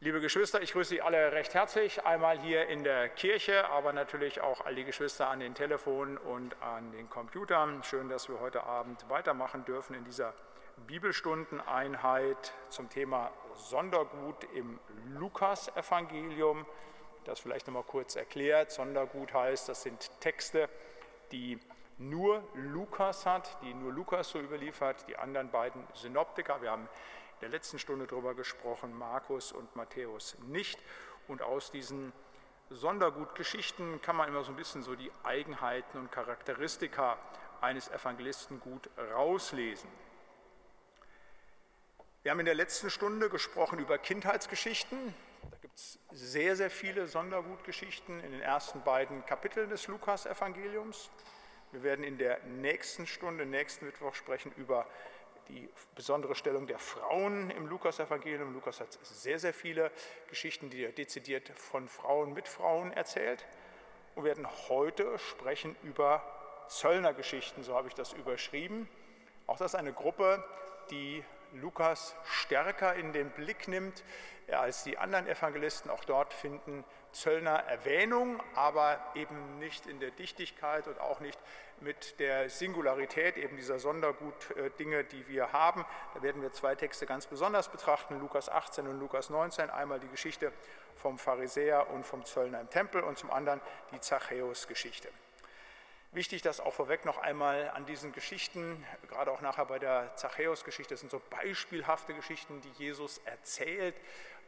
Liebe Geschwister, ich grüße Sie alle recht herzlich, einmal hier in der Kirche, aber natürlich auch all die Geschwister an den Telefonen und an den Computern. Schön, dass wir heute Abend weitermachen dürfen in dieser Bibelstundeneinheit zum Thema Sondergut im Lukas-Evangelium. Das vielleicht nochmal kurz erklärt. Sondergut heißt, das sind Texte, die nur Lukas hat, die nur Lukas so überliefert, die anderen beiden Synoptiker. Wir haben der letzten Stunde darüber gesprochen, Markus und Matthäus nicht. Und aus diesen Sondergutgeschichten kann man immer so ein bisschen so die Eigenheiten und Charakteristika eines Evangelisten gut rauslesen. Wir haben in der letzten Stunde gesprochen über Kindheitsgeschichten. Da gibt es sehr, sehr viele Sondergutgeschichten in den ersten beiden Kapiteln des Lukas-Evangeliums. Wir werden in der nächsten Stunde, nächsten Mittwoch sprechen über die besondere Stellung der Frauen im Lukas-Evangelium. Lukas hat sehr, sehr viele Geschichten, die er dezidiert von Frauen mit Frauen erzählt. Und wir werden heute sprechen über Zöllnergeschichten, so habe ich das überschrieben. Auch das ist eine Gruppe, die Lukas stärker in den Blick nimmt als die anderen Evangelisten. Auch dort finden Zöllner Erwähnung, aber eben nicht in der Dichtigkeit und auch nicht mit der Singularität eben dieser Sondergut-Dinge, die wir haben. Da werden wir zwei Texte ganz besonders betrachten, Lukas 18 und Lukas 19. Einmal die Geschichte vom Pharisäer und vom Zöllner im Tempel und zum anderen die Zachäus-Geschichte. Wichtig, dass auch vorweg noch einmal an diesen Geschichten, gerade auch nachher bei der Zachäus-Geschichte, das sind so beispielhafte Geschichten, die Jesus erzählt,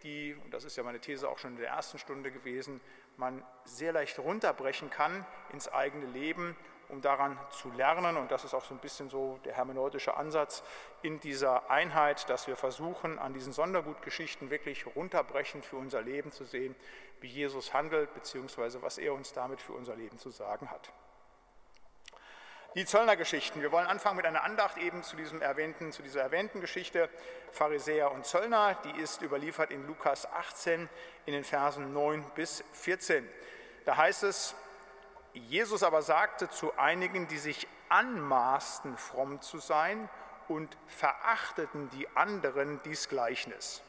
die, und das ist ja meine These auch schon in der ersten Stunde gewesen, man sehr leicht runterbrechen kann ins eigene Leben, um daran zu lernen. Und das ist auch so ein bisschen so der hermeneutische Ansatz in dieser Einheit, dass wir versuchen, an diesen Sondergutgeschichten wirklich runterbrechend für unser Leben zu sehen, wie Jesus handelt, beziehungsweise was er uns damit für unser Leben zu sagen hat. Die Zöllnergeschichten. Wir wollen anfangen mit einer Andacht eben zu, diesem erwähnten, zu dieser erwähnten Geschichte Pharisäer und Zöllner. Die ist überliefert in Lukas 18 in den Versen 9 bis 14. Da heißt es, Jesus aber sagte zu einigen, die sich anmaßten, fromm zu sein und verachteten die anderen dies Gleichnis.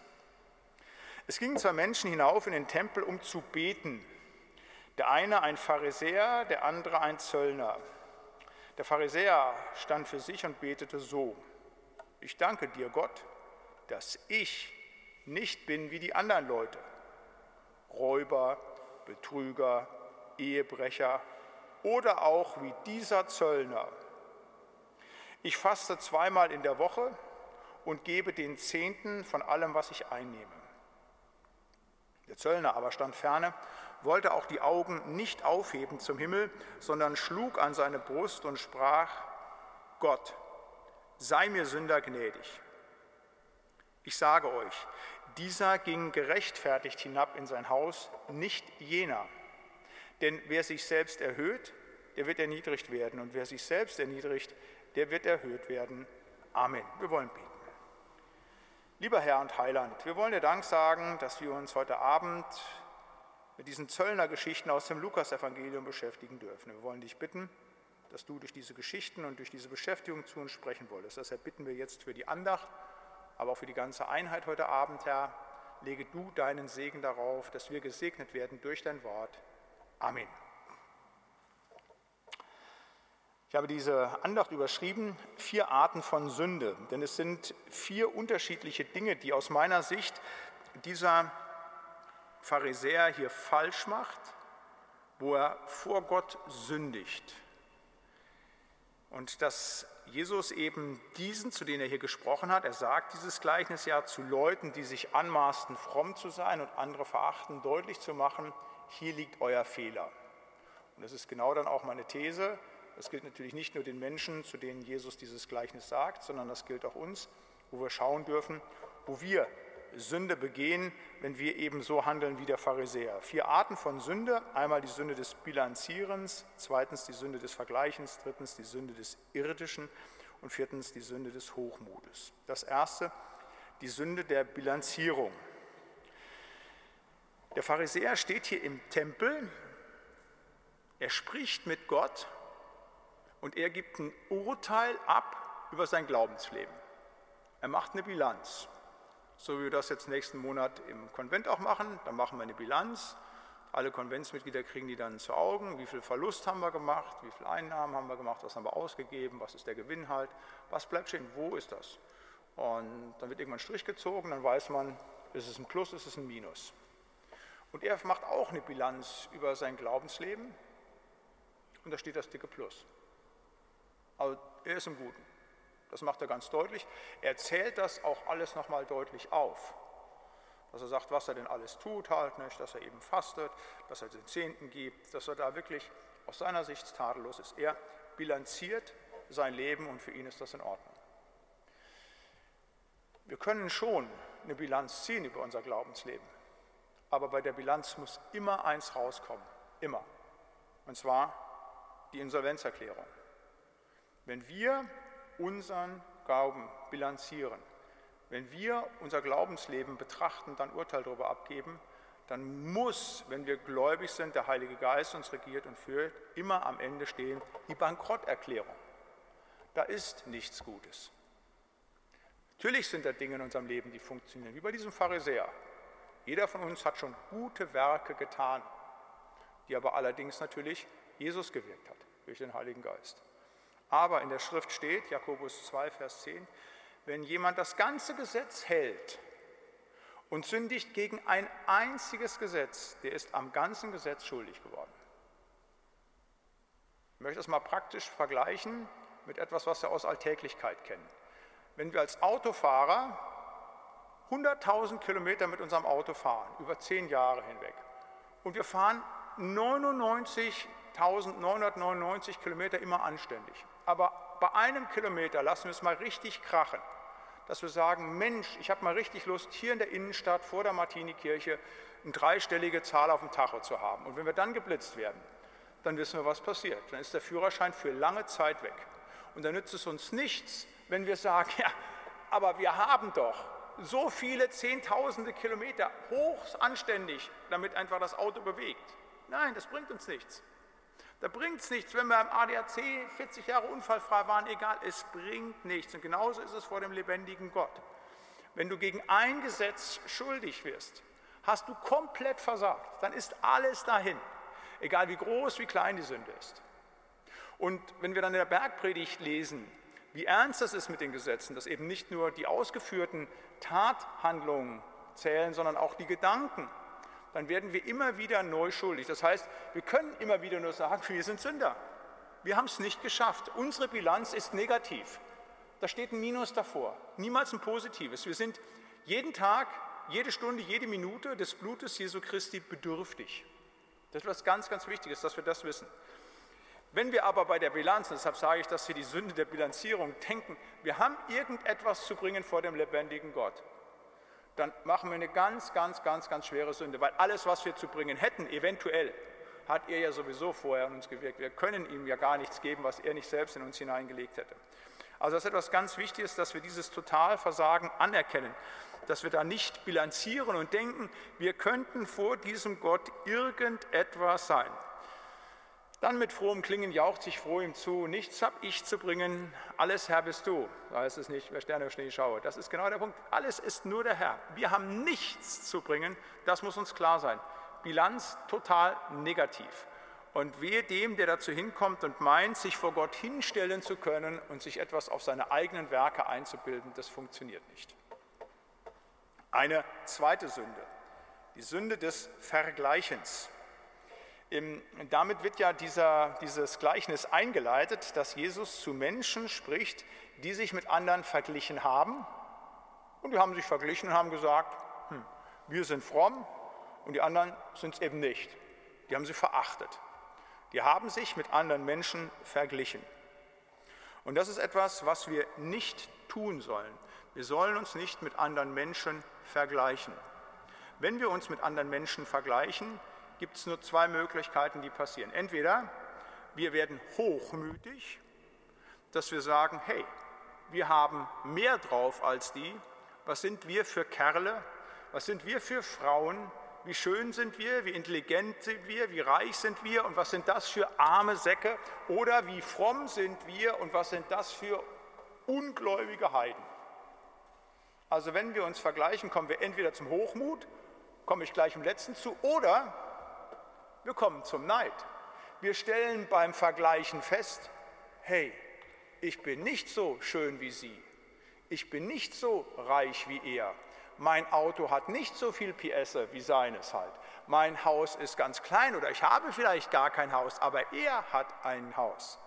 Es gingen zwei Menschen hinauf in den Tempel, um zu beten. Der eine ein Pharisäer, der andere ein Zöllner. Der Pharisäer stand für sich und betete so, ich danke dir Gott, dass ich nicht bin wie die anderen Leute, Räuber, Betrüger, Ehebrecher oder auch wie dieser Zöllner. Ich faste zweimal in der Woche und gebe den Zehnten von allem, was ich einnehme. Der Zöllner aber stand ferne wollte auch die Augen nicht aufheben zum Himmel, sondern schlug an seine Brust und sprach, Gott, sei mir Sünder gnädig. Ich sage euch, dieser ging gerechtfertigt hinab in sein Haus, nicht jener. Denn wer sich selbst erhöht, der wird erniedrigt werden. Und wer sich selbst erniedrigt, der wird erhöht werden. Amen. Wir wollen beten. Lieber Herr und Heiland, wir wollen dir Dank sagen, dass wir uns heute Abend mit diesen Zöllner-Geschichten aus dem Lukas-Evangelium beschäftigen dürfen. Wir wollen dich bitten, dass du durch diese Geschichten und durch diese Beschäftigung zu uns sprechen wolltest. Deshalb bitten wir jetzt für die Andacht, aber auch für die ganze Einheit heute Abend, Herr, lege du deinen Segen darauf, dass wir gesegnet werden durch dein Wort. Amen. Ich habe diese Andacht überschrieben, vier Arten von Sünde, denn es sind vier unterschiedliche Dinge, die aus meiner Sicht dieser Pharisäer hier falsch macht, wo er vor Gott sündigt. Und dass Jesus eben diesen, zu denen er hier gesprochen hat, er sagt dieses Gleichnis ja zu Leuten, die sich anmaßen, fromm zu sein und andere verachten, deutlich zu machen, hier liegt euer Fehler. Und das ist genau dann auch meine These. Das gilt natürlich nicht nur den Menschen, zu denen Jesus dieses Gleichnis sagt, sondern das gilt auch uns, wo wir schauen dürfen, wo wir Sünde begehen, wenn wir eben so handeln wie der Pharisäer. Vier Arten von Sünde. Einmal die Sünde des Bilanzierens, zweitens die Sünde des Vergleichens, drittens die Sünde des Irdischen und viertens die Sünde des Hochmutes. Das erste, die Sünde der Bilanzierung. Der Pharisäer steht hier im Tempel, er spricht mit Gott und er gibt ein Urteil ab über sein Glaubensleben. Er macht eine Bilanz. So wie wir das jetzt nächsten Monat im Konvent auch machen. Dann machen wir eine Bilanz. Alle Konventsmitglieder kriegen die dann zu Augen. Wie viel Verlust haben wir gemacht? Wie viel Einnahmen haben wir gemacht? Was haben wir ausgegeben? Was ist der Gewinn halt? Was bleibt stehen? Wo ist das? Und dann wird irgendwann ein Strich gezogen. Dann weiß man, ist es ein Plus, ist es ein Minus. Und er macht auch eine Bilanz über sein Glaubensleben. Und da steht das dicke Plus. Also er ist im Guten. Das macht er ganz deutlich. Er zählt das auch alles nochmal deutlich auf. Dass er sagt, was er denn alles tut, halt nicht, dass er eben fastet, dass er den Zehnten gibt, dass er da wirklich aus seiner Sicht tadellos ist. Er bilanziert sein Leben und für ihn ist das in Ordnung. Wir können schon eine Bilanz ziehen über unser Glaubensleben, aber bei der Bilanz muss immer eins rauskommen, immer. Und zwar die Insolvenzerklärung. Wenn wir unseren Glauben bilanzieren, wenn wir unser Glaubensleben betrachten, dann Urteil darüber abgeben, dann muss, wenn wir gläubig sind, der Heilige Geist uns regiert und führt, immer am Ende stehen die Bankrotterklärung. Da ist nichts Gutes. Natürlich sind da Dinge in unserem Leben, die funktionieren, wie bei diesem Pharisäer. Jeder von uns hat schon gute Werke getan, die aber allerdings natürlich Jesus gewirkt hat durch den Heiligen Geist. Aber in der Schrift steht, Jakobus 2, Vers 10, wenn jemand das ganze Gesetz hält und sündigt gegen ein einziges Gesetz, der ist am ganzen Gesetz schuldig geworden. Ich möchte das mal praktisch vergleichen mit etwas, was wir aus Alltäglichkeit kennen. Wenn wir als Autofahrer 100.000 Kilometer mit unserem Auto fahren, über zehn Jahre hinweg, und wir fahren 99.999 Kilometer immer anständig, aber bei einem Kilometer lassen wir es mal richtig krachen, dass wir sagen, Mensch, ich habe mal richtig Lust, hier in der Innenstadt vor der Martinikirche eine dreistellige Zahl auf dem Tacho zu haben. Und wenn wir dann geblitzt werden, dann wissen wir, was passiert. Dann ist der Führerschein für lange Zeit weg. Und dann nützt es uns nichts, wenn wir sagen, ja, aber wir haben doch so viele Zehntausende Kilometer hoch anständig, damit einfach das Auto bewegt. Nein, das bringt uns nichts. Da bringt es nichts, wenn wir im ADAC 40 Jahre unfallfrei waren, egal, es bringt nichts. Und genauso ist es vor dem lebendigen Gott. Wenn du gegen ein Gesetz schuldig wirst, hast du komplett versagt, dann ist alles dahin, egal wie groß, wie klein die Sünde ist. Und wenn wir dann in der Bergpredigt lesen, wie ernst das ist mit den Gesetzen, dass eben nicht nur die ausgeführten Tathandlungen zählen, sondern auch die Gedanken, dann werden wir immer wieder neu schuldig. Das heißt, wir können immer wieder nur sagen, wir sind Sünder. Wir haben es nicht geschafft. Unsere Bilanz ist negativ. Da steht ein Minus davor, niemals ein positives. Wir sind jeden Tag, jede Stunde, jede Minute des Blutes Jesu Christi bedürftig. Das ist etwas ganz, ganz Wichtiges, dass wir das wissen. Wenn wir aber bei der Bilanz, deshalb sage ich das hier die Sünde der Bilanzierung, denken, wir haben irgendetwas zu bringen vor dem lebendigen Gott, dann machen wir eine ganz, ganz, ganz, ganz schwere Sünde, weil alles, was wir zu bringen hätten, eventuell, hat er ja sowieso vorher an uns gewirkt. Wir können ihm ja gar nichts geben, was er nicht selbst in uns hineingelegt hätte. Also das ist etwas ganz Wichtiges, dass wir dieses Totalversagen anerkennen, dass wir da nicht bilanzieren und denken, wir könnten vor diesem Gott irgendetwas sein. Dann mit frohem Klingen jaucht sich froh ihm zu, nichts habe ich zu bringen, alles Herr bist du. Da heißt es nicht, wer Sterne im Schnee schaue. Das ist genau der Punkt. Alles ist nur der Herr. Wir haben nichts zu bringen, das muss uns klar sein. Bilanz total negativ. Und wehe dem, der dazu hinkommt und meint, sich vor Gott hinstellen zu können und sich etwas auf seine eigenen Werke einzubilden, das funktioniert nicht. Eine zweite Sünde, die Sünde des Vergleichens. Damit wird ja dieser, dieses Gleichnis eingeleitet, dass Jesus zu Menschen spricht, die sich mit anderen verglichen haben. Und die haben sich verglichen und haben gesagt, hm, wir sind fromm und die anderen sind es eben nicht. Die haben sie verachtet. Die haben sich mit anderen Menschen verglichen. Und das ist etwas, was wir nicht tun sollen. Wir sollen uns nicht mit anderen Menschen vergleichen. Wenn wir uns mit anderen Menschen vergleichen, gibt es nur zwei Möglichkeiten, die passieren. Entweder wir werden hochmütig, dass wir sagen, hey, wir haben mehr drauf als die, was sind wir für Kerle, was sind wir für Frauen, wie schön sind wir, wie intelligent sind wir, wie reich sind wir? Und was sind das für arme Säcke? Oder wie fromm sind wir? Und was sind das für ungläubige Heiden. Also wenn wir uns vergleichen, kommen wir entweder zum Hochmut, komme ich gleich im letzten zu, oder wir kommen zum Neid. Wir stellen beim Vergleichen fest, hey, ich bin nicht so schön wie sie, ich bin nicht so reich wie er, mein Auto hat nicht so viel PS wie seines halt, mein Haus ist ganz klein oder ich habe vielleicht gar kein Haus, aber er hat ein Haus.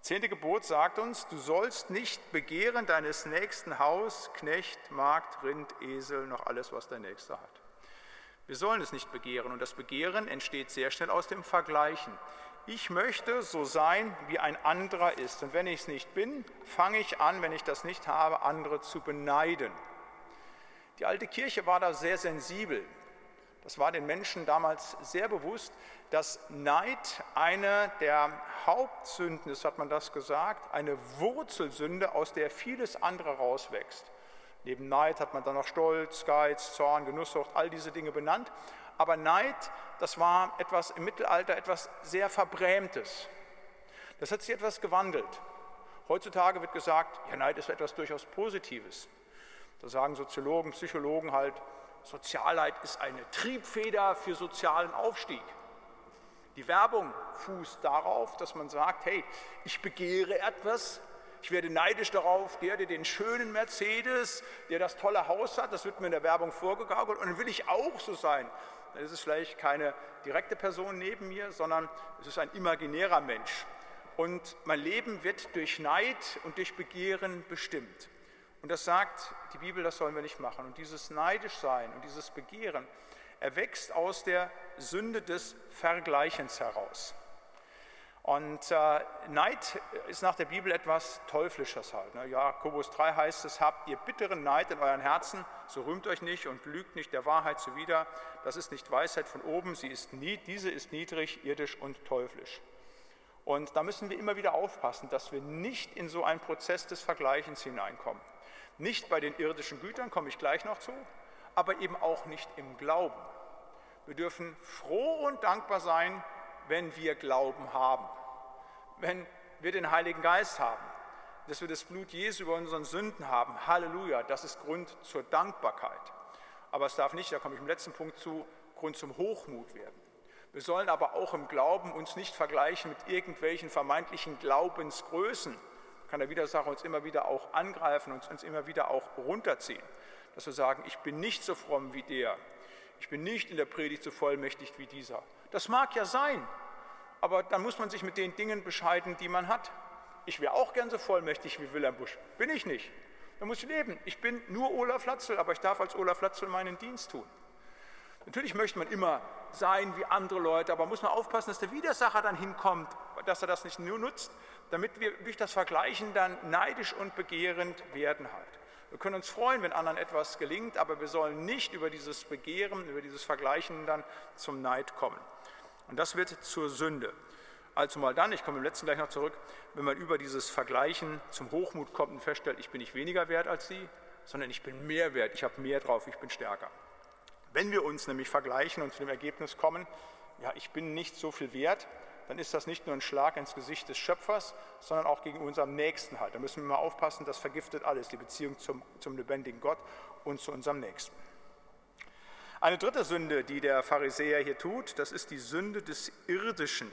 Zehnte Gebot sagt uns, du sollst nicht begehren deines nächsten Haus, Knecht, Magd, Rind, Esel, noch alles, was der Nächste hat. Wir sollen es nicht begehren und das Begehren entsteht sehr schnell aus dem Vergleichen. Ich möchte so sein, wie ein anderer ist. Und wenn ich es nicht bin, fange ich an, wenn ich das nicht habe, andere zu beneiden. Die alte Kirche war da sehr sensibel. Das war den Menschen damals sehr bewusst, dass Neid eine der Hauptsünden ist, hat man das gesagt, eine Wurzelsünde, aus der vieles andere rauswächst. Neben Neid hat man dann noch Stolz, Geiz, Zorn, Genusssucht, all diese Dinge benannt. Aber Neid, das war etwas im Mittelalter etwas sehr Verbrämtes. Das hat sich etwas gewandelt. Heutzutage wird gesagt, ja, Neid ist etwas durchaus Positives. Da sagen Soziologen, Psychologen halt, Sozialheit ist eine Triebfeder für sozialen Aufstieg. Die Werbung fußt darauf, dass man sagt, hey, ich begehre etwas, ich werde neidisch darauf, der, der den schönen Mercedes, der das tolle Haus hat, das wird mir in der Werbung vorgegaukelt und dann will ich auch so sein. Dann ist es vielleicht keine direkte Person neben mir, sondern es ist ein imaginärer Mensch. Und mein Leben wird durch Neid und durch Begehren bestimmt. Und das sagt die Bibel, das sollen wir nicht machen. Und dieses Neidischsein und dieses Begehren erwächst aus der Sünde des Vergleichens heraus. Und äh, Neid ist nach der Bibel etwas Teuflisches halt. Ne? Jakobus 3 heißt es, habt ihr bitteren Neid in euren Herzen, so rühmt euch nicht und lügt nicht der Wahrheit zuwider. Das ist nicht Weisheit von oben, sie ist nie, diese ist niedrig, irdisch und teuflisch. Und da müssen wir immer wieder aufpassen, dass wir nicht in so einen Prozess des Vergleichens hineinkommen. Nicht bei den irdischen Gütern, komme ich gleich noch zu, aber eben auch nicht im Glauben. Wir dürfen froh und dankbar sein, wenn wir Glauben haben, wenn wir den Heiligen Geist haben, dass wir das Blut Jesu über unseren Sünden haben. Halleluja, das ist Grund zur Dankbarkeit. Aber es darf nicht, da komme ich im letzten Punkt zu, Grund zum Hochmut werden. Wir sollen aber auch im Glauben uns nicht vergleichen mit irgendwelchen vermeintlichen Glaubensgrößen. Kann der Widersacher uns immer wieder auch angreifen und uns immer wieder auch runterziehen. Dass wir sagen, ich bin nicht so fromm wie der. Ich bin nicht in der Predigt so vollmächtig wie dieser. Das mag ja sein, aber dann muss man sich mit den Dingen bescheiden, die man hat. Ich wäre auch gern so vollmächtig wie Wilhelm Busch. Bin ich nicht. Da muss ich leben. Ich bin nur Olaf Latzel, aber ich darf als Olaf Latzel meinen Dienst tun. Natürlich möchte man immer sein wie andere Leute, aber muss man aufpassen, dass der Widersacher dann hinkommt, dass er das nicht nur nutzt, damit wir durch das Vergleichen dann neidisch und begehrend werden halt. Wir können uns freuen, wenn anderen etwas gelingt, aber wir sollen nicht über dieses Begehren, über dieses Vergleichen dann zum Neid kommen. Und das wird zur Sünde. Also mal dann, ich komme im letzten gleich noch zurück, wenn man über dieses Vergleichen zum Hochmut kommt und feststellt, ich bin nicht weniger wert als Sie, sondern ich bin mehr wert, ich habe mehr drauf, ich bin stärker. Wenn wir uns nämlich vergleichen und zu dem Ergebnis kommen, ja, ich bin nicht so viel wert, dann ist das nicht nur ein Schlag ins Gesicht des Schöpfers, sondern auch gegen unserem Nächsten halt. Da müssen wir mal aufpassen, das vergiftet alles, die Beziehung zum, zum lebendigen Gott und zu unserem Nächsten. Eine dritte Sünde, die der Pharisäer hier tut, das ist die Sünde des Irdischen.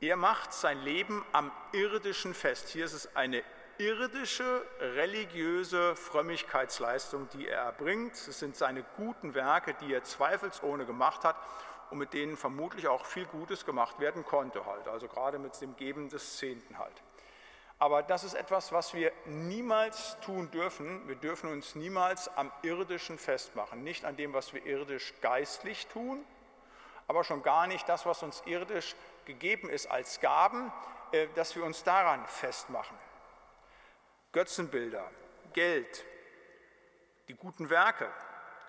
Er macht sein Leben am Irdischen fest. Hier ist es eine irdische, religiöse Frömmigkeitsleistung, die er erbringt. Es sind seine guten Werke, die er zweifelsohne gemacht hat und mit denen vermutlich auch viel Gutes gemacht werden konnte halt. Also gerade mit dem Geben des Zehnten halt. Aber das ist etwas, was wir niemals tun dürfen. Wir dürfen uns niemals am Irdischen festmachen. Nicht an dem, was wir irdisch geistlich tun, aber schon gar nicht das, was uns irdisch gegeben ist als Gaben, äh, dass wir uns daran festmachen. Götzenbilder, Geld, die guten Werke,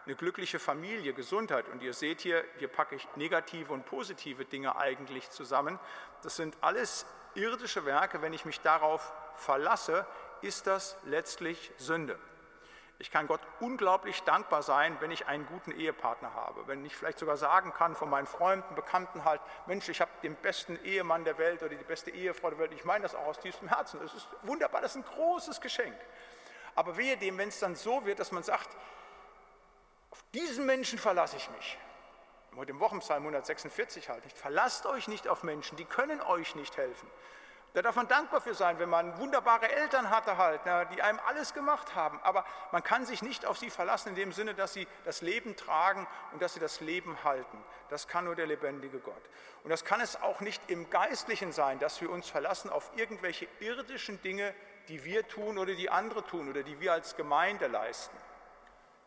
eine glückliche Familie, Gesundheit. Und ihr seht hier, hier packe ich negative und positive Dinge eigentlich zusammen. Das sind alles irdische Werke, wenn ich mich darauf verlasse, ist das letztlich Sünde. Ich kann Gott unglaublich dankbar sein, wenn ich einen guten Ehepartner habe. Wenn ich vielleicht sogar sagen kann von meinen Freunden, Bekannten halt, Mensch, ich habe den besten Ehemann der Welt oder die beste Ehefrau der Welt. Ich meine das auch aus tiefstem Herzen. Das ist wunderbar, das ist ein großes Geschenk. Aber wehe dem, wenn es dann so wird, dass man sagt, auf diesen Menschen verlasse ich mich. Heute im Wochenpsalm 146 halt nicht. Verlasst euch nicht auf Menschen, die können euch nicht helfen. Da darf man dankbar für sein, wenn man wunderbare Eltern hatte halt, die einem alles gemacht haben. Aber man kann sich nicht auf sie verlassen in dem Sinne, dass sie das Leben tragen und dass sie das Leben halten. Das kann nur der lebendige Gott. Und das kann es auch nicht im Geistlichen sein, dass wir uns verlassen auf irgendwelche irdischen Dinge, die wir tun oder die andere tun oder die wir als Gemeinde leisten.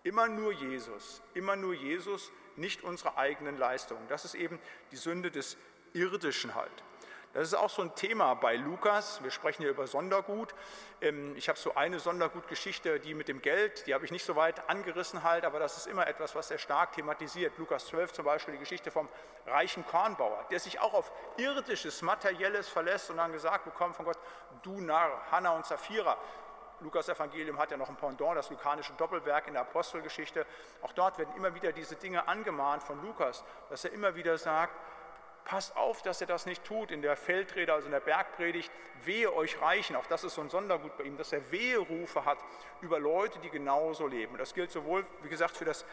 Immer nur Jesus, immer nur Jesus, nicht unsere eigenen Leistungen. Das ist eben die Sünde des Irdischen halt. Das ist auch so ein Thema bei Lukas. Wir sprechen hier über Sondergut. Ähm, ich habe so eine Sondergutgeschichte, die mit dem Geld, die habe ich nicht so weit angerissen halt, aber das ist immer etwas, was sehr stark thematisiert. Lukas 12 zum Beispiel die Geschichte vom reichen Kornbauer, der sich auch auf irdisches, materielles verlässt und dann gesagt bekommt von Gott, du Narr, Hannah und Sapphira. Lukas Evangelium hat ja noch ein Pendant, das lukanische Doppelwerk in der Apostelgeschichte. Auch dort werden immer wieder diese Dinge angemahnt von Lukas, dass er immer wieder sagt, passt auf, dass er das nicht tut. In der Feldrede, also in der Bergpredigt, wehe euch Reichen, auch das ist so ein Sondergut bei ihm, dass er Weherufe hat über Leute, die genauso leben. Das gilt sowohl, wie gesagt, für das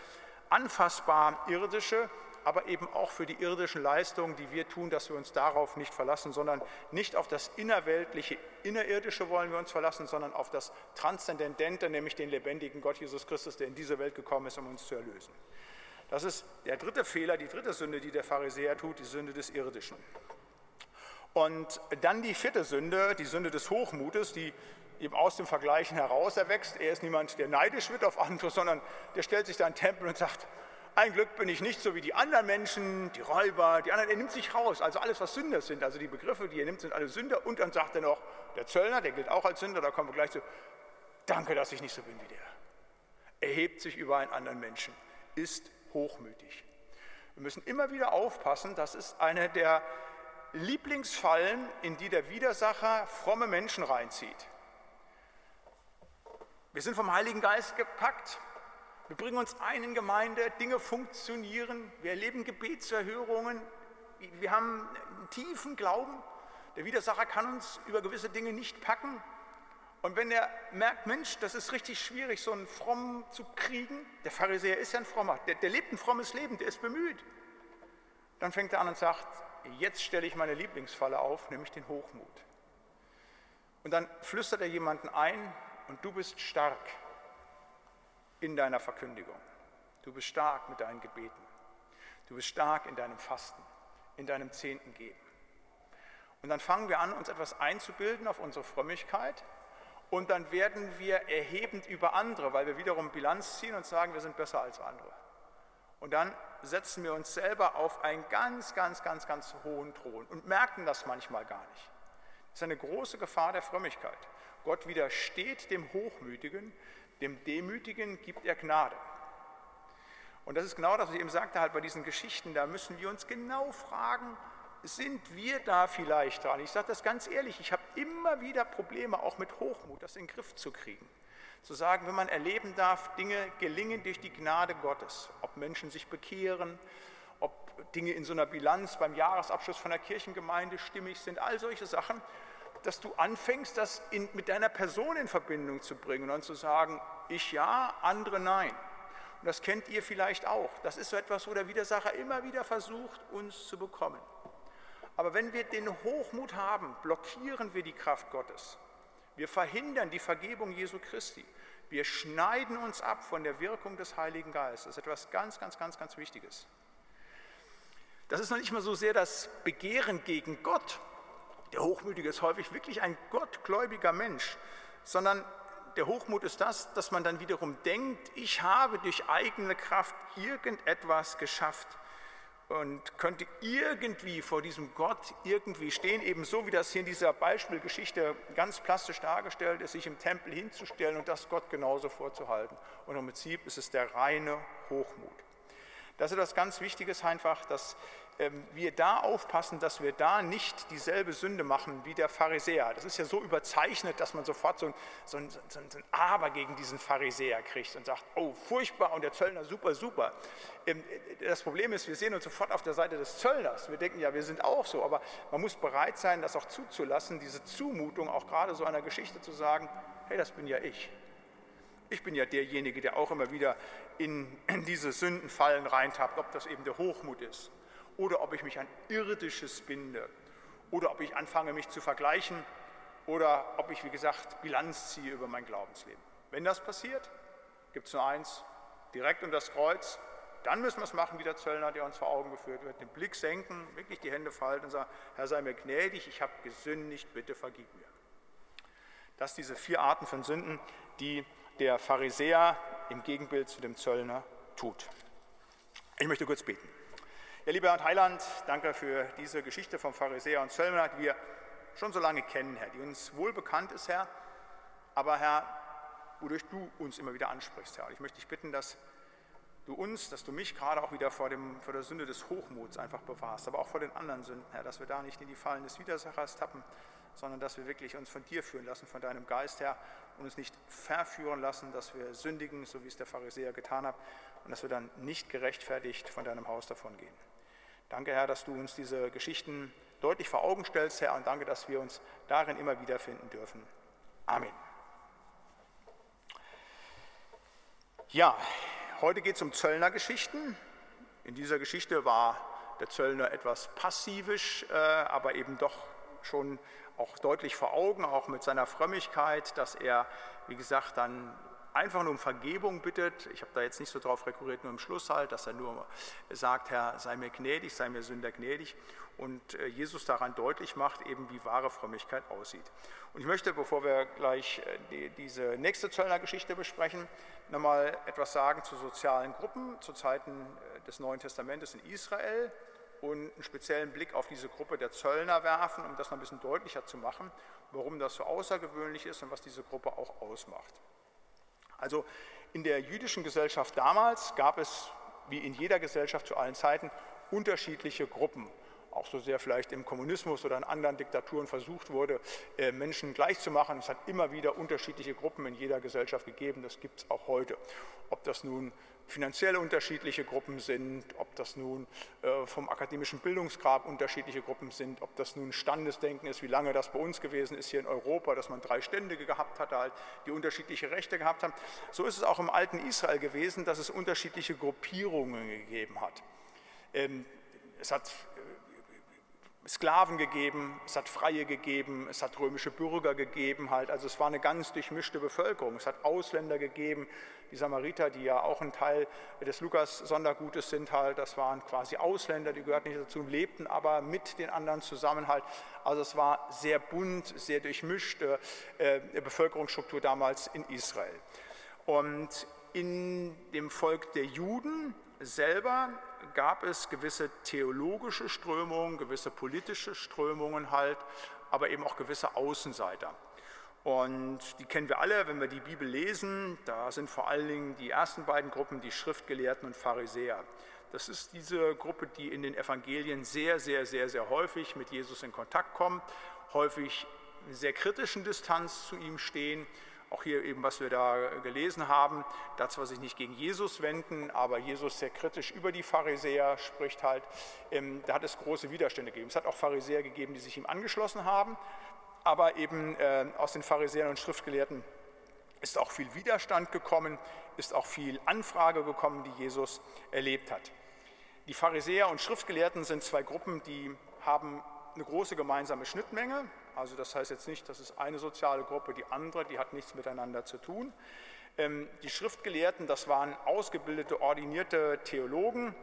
anfassbar Irdische, aber eben auch für die irdischen Leistungen, die wir tun, dass wir uns darauf nicht verlassen, sondern nicht auf das innerweltliche, innerirdische wollen wir uns verlassen, sondern auf das Transzendentente, nämlich den lebendigen Gott Jesus Christus, der in diese Welt gekommen ist, um uns zu erlösen. Das ist der dritte Fehler, die dritte Sünde, die der Pharisäer tut, die Sünde des Irdischen. Und dann die vierte Sünde, die Sünde des Hochmutes, die eben aus dem Vergleichen heraus erwächst. Er ist niemand, der neidisch wird auf andere, sondern der stellt sich da in den Tempel und sagt, ein Glück bin ich nicht so wie die anderen Menschen, die Räuber, die anderen. Er nimmt sich raus, also alles, was Sünder sind, also die Begriffe, die er nimmt, sind alle Sünder. Und dann sagt er noch, der Zöllner, der gilt auch als Sünder, da kommen wir gleich zu, danke, dass ich nicht so bin wie der. Er hebt sich über einen anderen Menschen, ist hochmütig. Wir müssen immer wieder aufpassen, das ist eine der Lieblingsfallen, in die der Widersacher fromme Menschen reinzieht. Wir sind vom Heiligen Geist gepackt. Wir bringen uns ein in Gemeinde, Dinge funktionieren, wir erleben Gebetserhörungen, wir haben einen tiefen Glauben. Der Widersacher kann uns über gewisse Dinge nicht packen. Und wenn er merkt, Mensch, das ist richtig schwierig, so einen Frommen zu kriegen, der Pharisäer ist ja ein Frommer, der, der lebt ein frommes Leben, der ist bemüht, dann fängt er an und sagt, jetzt stelle ich meine Lieblingsfalle auf, nämlich den Hochmut. Und dann flüstert er jemanden ein und du bist stark in deiner Verkündigung. Du bist stark mit deinen Gebeten. Du bist stark in deinem Fasten, in deinem Zehnten geben. Und dann fangen wir an, uns etwas einzubilden auf unsere Frömmigkeit und dann werden wir erhebend über andere, weil wir wiederum Bilanz ziehen und sagen, wir sind besser als andere. Und dann setzen wir uns selber auf einen ganz, ganz, ganz, ganz hohen Thron und merken das manchmal gar nicht. Das ist eine große Gefahr der Frömmigkeit. Gott widersteht dem Hochmütigen, dem Demütigen gibt er Gnade. Und das ist genau das, was ich eben sagte, halt bei diesen Geschichten, da müssen wir uns genau fragen, sind wir da vielleicht dran? Ich sage das ganz ehrlich, ich habe immer wieder Probleme, auch mit Hochmut, das in den Griff zu kriegen. Zu sagen, wenn man erleben darf, Dinge gelingen durch die Gnade Gottes, ob Menschen sich bekehren, ob Dinge in so einer Bilanz beim Jahresabschluss von der Kirchengemeinde stimmig sind, all solche Sachen, dass du anfängst, das in, mit deiner Person in Verbindung zu bringen und dann zu sagen, ich ja, andere nein. Und das kennt ihr vielleicht auch. Das ist so etwas, wo der Widersacher immer wieder versucht, uns zu bekommen. Aber wenn wir den Hochmut haben, blockieren wir die Kraft Gottes. Wir verhindern die Vergebung Jesu Christi. Wir schneiden uns ab von der Wirkung des Heiligen Geistes. Das ist etwas ganz, ganz, ganz, ganz Wichtiges. Das ist noch nicht mal so sehr das Begehren gegen Gott. Der Hochmütige ist häufig wirklich ein gottgläubiger Mensch, sondern der Hochmut ist das, dass man dann wiederum denkt, ich habe durch eigene Kraft irgendetwas geschafft und könnte irgendwie vor diesem Gott irgendwie stehen, ebenso wie das hier in dieser Beispielgeschichte ganz plastisch dargestellt ist, sich im Tempel hinzustellen und das Gott genauso vorzuhalten. Und im Prinzip ist es der reine Hochmut. Das ist etwas ganz Wichtiges einfach, dass wir da aufpassen, dass wir da nicht dieselbe Sünde machen wie der Pharisäer. Das ist ja so überzeichnet, dass man sofort so ein, so ein, so ein Aber gegen diesen Pharisäer kriegt und sagt, oh, furchtbar und der Zöllner super, super. Ähm, das Problem ist, wir sehen uns sofort auf der Seite des Zöllners. Wir denken, ja, wir sind auch so, aber man muss bereit sein, das auch zuzulassen, diese Zumutung, auch gerade so einer Geschichte zu sagen, hey, das bin ja ich. Ich bin ja derjenige, der auch immer wieder in, diese Sündenfallen reintappt, ob das eben der Hochmut ist oder ob ich mich an irdisches binde oder ob ich anfange, mich zu vergleichen oder ob ich, wie gesagt, Bilanz ziehe über mein Glaubensleben. Wenn das passiert, gibt es nur eins, direkt um das Kreuz, dann müssen wir es machen wie der Zöllner, der uns vor Augen geführt wird, den Blick senken, wirklich die Hände falten und sagen, Herr sei mir gnädig, ich habe gesündigt, bitte vergib mir. Das sind diese vier Arten von Sünden, die der Pharisäer im Gegenbild zu dem Zöllner tut. Ich möchte kurz beten. Ja, lieber Herr Heiland, danke für diese Geschichte vom Pharisäer und Zöllner, die wir schon so lange kennen, Herr, die uns wohl bekannt ist, Herr, aber Herr, wodurch du uns immer wieder ansprichst, Herr. Und ich möchte dich bitten, dass du uns, dass du mich gerade auch wieder vor, dem, vor der Sünde des Hochmuts einfach bewahrst, aber auch vor den anderen Sünden, Herr, dass wir da nicht in die Fallen des Widersachers tappen, sondern dass wir wirklich uns von dir führen lassen, von deinem Geist, Herr, und uns nicht verführen lassen, dass wir sündigen, so wie es der Pharisäer getan hat, und dass wir dann nicht gerechtfertigt von deinem Haus davon gehen. Danke, Herr, dass du uns diese Geschichten deutlich vor Augen stellst, Herr, und danke, dass wir uns darin immer wiederfinden dürfen. Amen. Ja, heute geht es um Zöllnergeschichten. In dieser Geschichte war der Zöllner etwas passivisch, äh, aber eben doch schon auch deutlich vor Augen, auch mit seiner Frömmigkeit, dass er, wie gesagt, dann einfach nur um Vergebung bittet. Ich habe da jetzt nicht so drauf rekurriert, nur im Schluss halt, dass er nur sagt, Herr, sei mir gnädig, sei mir Sünder gnädig. Und äh, Jesus daran deutlich macht, eben wie wahre Frömmigkeit aussieht. Und ich möchte, bevor wir gleich äh, die, diese nächste Zöllnergeschichte besprechen, nochmal etwas sagen zu sozialen Gruppen zu Zeiten äh, des Neuen Testamentes in Israel und einen speziellen Blick auf diese Gruppe der Zöllner werfen, um das noch ein bisschen deutlicher zu machen, warum das so außergewöhnlich ist und was diese Gruppe auch ausmacht. Also in der jüdischen Gesellschaft damals gab es, wie in jeder Gesellschaft zu allen Zeiten, unterschiedliche Gruppen. Auch so sehr vielleicht im Kommunismus oder in anderen Diktaturen versucht wurde, äh, Menschen gleichzumachen. Es hat immer wieder unterschiedliche Gruppen in jeder Gesellschaft gegeben. Das gibt es auch heute. Ob das nun finanziell unterschiedliche Gruppen sind, ob das nun äh, vom akademischen Bildungsgrad unterschiedliche Gruppen sind, ob das nun Standesdenken ist, wie lange das bei uns gewesen ist hier in Europa, dass man drei Ständige gehabt hatte, halt, die unterschiedliche Rechte gehabt haben. So ist es auch im alten Israel gewesen, dass es unterschiedliche Gruppierungen gegeben hat. Ähm, es hat Sklaven gegeben, es hat Freie gegeben, es hat römische Bürger gegeben, halt. also es war eine ganz durchmischte Bevölkerung. Es hat Ausländer gegeben, die Samariter, die ja auch ein Teil des Lukas-Sondergutes sind, halt. das waren quasi Ausländer, die gehörten nicht dazu, lebten aber mit den anderen zusammen. Halt. Also es war sehr bunt, sehr durchmischte äh, Bevölkerungsstruktur damals in Israel. Und in dem Volk der Juden selber gab es gewisse theologische Strömungen, gewisse politische Strömungen halt, aber eben auch gewisse Außenseiter. Und die kennen wir alle, wenn wir die Bibel lesen. Da sind vor allen Dingen die ersten beiden Gruppen, die Schriftgelehrten und Pharisäer. Das ist diese Gruppe, die in den Evangelien sehr, sehr, sehr, sehr häufig mit Jesus in Kontakt kommt, häufig in sehr kritischen Distanz zu ihm stehen auch hier eben, was wir da gelesen haben, da zwar sich nicht gegen Jesus wenden, aber Jesus sehr kritisch über die Pharisäer spricht halt, ähm, da hat es große Widerstände gegeben. Es hat auch Pharisäer gegeben, die sich ihm angeschlossen haben, aber eben äh, aus den Pharisäern und Schriftgelehrten ist auch viel Widerstand gekommen, ist auch viel Anfrage gekommen, die Jesus erlebt hat. Die Pharisäer und Schriftgelehrten sind zwei Gruppen, die haben eine große gemeinsame Schnittmenge. Also das heißt jetzt nicht, das ist eine soziale Gruppe, die andere, die hat nichts miteinander zu tun. Ähm, die Schriftgelehrten, das waren ausgebildete, ordinierte Theologen,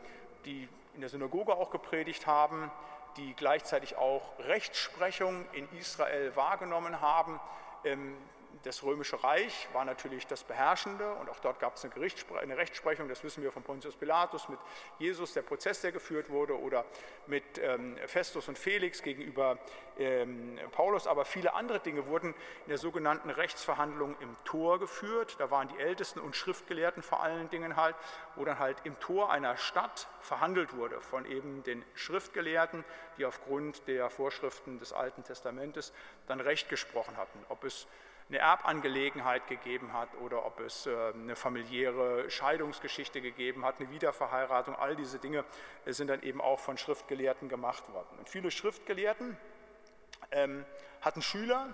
die in der Synagoge auch gepredigt haben, die gleichzeitig auch Rechtsprechung in Israel wahrgenommen haben, ähm, das Römische Reich war natürlich das Beherrschende und auch dort gab es eine, eine, Rechtsprechung, das wissen wir von Pontius Pilatus mit Jesus, der Prozess, der geführt wurde, oder mit ähm, Festus und Felix gegenüber ähm, Paulus. Aber viele andere Dinge wurden in der sogenannten Rechtsverhandlung im Tor geführt. Da waren die Ältesten und Schriftgelehrten vor allen Dingen halt, wo dann halt im Tor einer Stadt verhandelt wurde von eben den Schriftgelehrten, die aufgrund der Vorschriften des Alten Testamentes dann Recht gesprochen hatten. Ob es eine Erbangelegenheit gegeben hat oder ob es äh, eine familiäre Scheidungsgeschichte gegeben hat, eine Wiederverheiratung. All diese Dinge äh, sind dann eben auch von Schriftgelehrten gemacht worden. Und viele Schriftgelehrten ähm, hatten Schüler,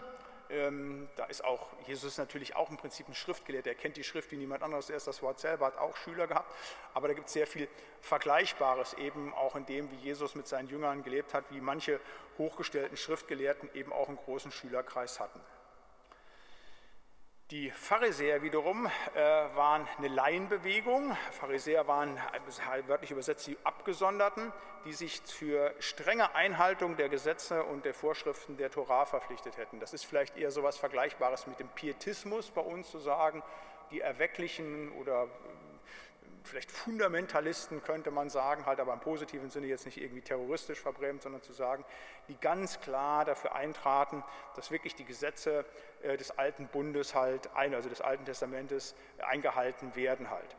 Ähm, da ist auch Jesus natürlich auch im Prinzip ein Schriftgelehrter. Er kennt die Schrift wie niemand anderes. Er ist das Wort selber, hat auch Schüler gehabt. Aber da gibt es sehr viel Vergleichbares eben auch in dem, wie Jesus mit seinen Jüngern gelebt hat, wie manche hochgestellten Schriftgelehrten eben auch einen großen Schülerkreis hatten. Die Pharisäer wiederum äh, waren eine Laienbewegung. Pharisäer waren wörtlich übersetzt die Abgesonderten, die sich für strenge Einhaltung der Gesetze und der Vorschriften der Torah verpflichtet hätten. Das ist vielleicht eher so etwas Vergleichbares mit dem Pietismus bei uns zu sagen, die Erwecklichen oder vielleicht Fundamentalisten könnte man sagen, halt aber im positiven Sinne jetzt nicht irgendwie terroristisch verbrämt, sondern zu sagen, die ganz klar dafür eintraten, dass wirklich die Gesetze äh, des alten Bundes halt, also des Alten Testamentes, eingehalten werden halt.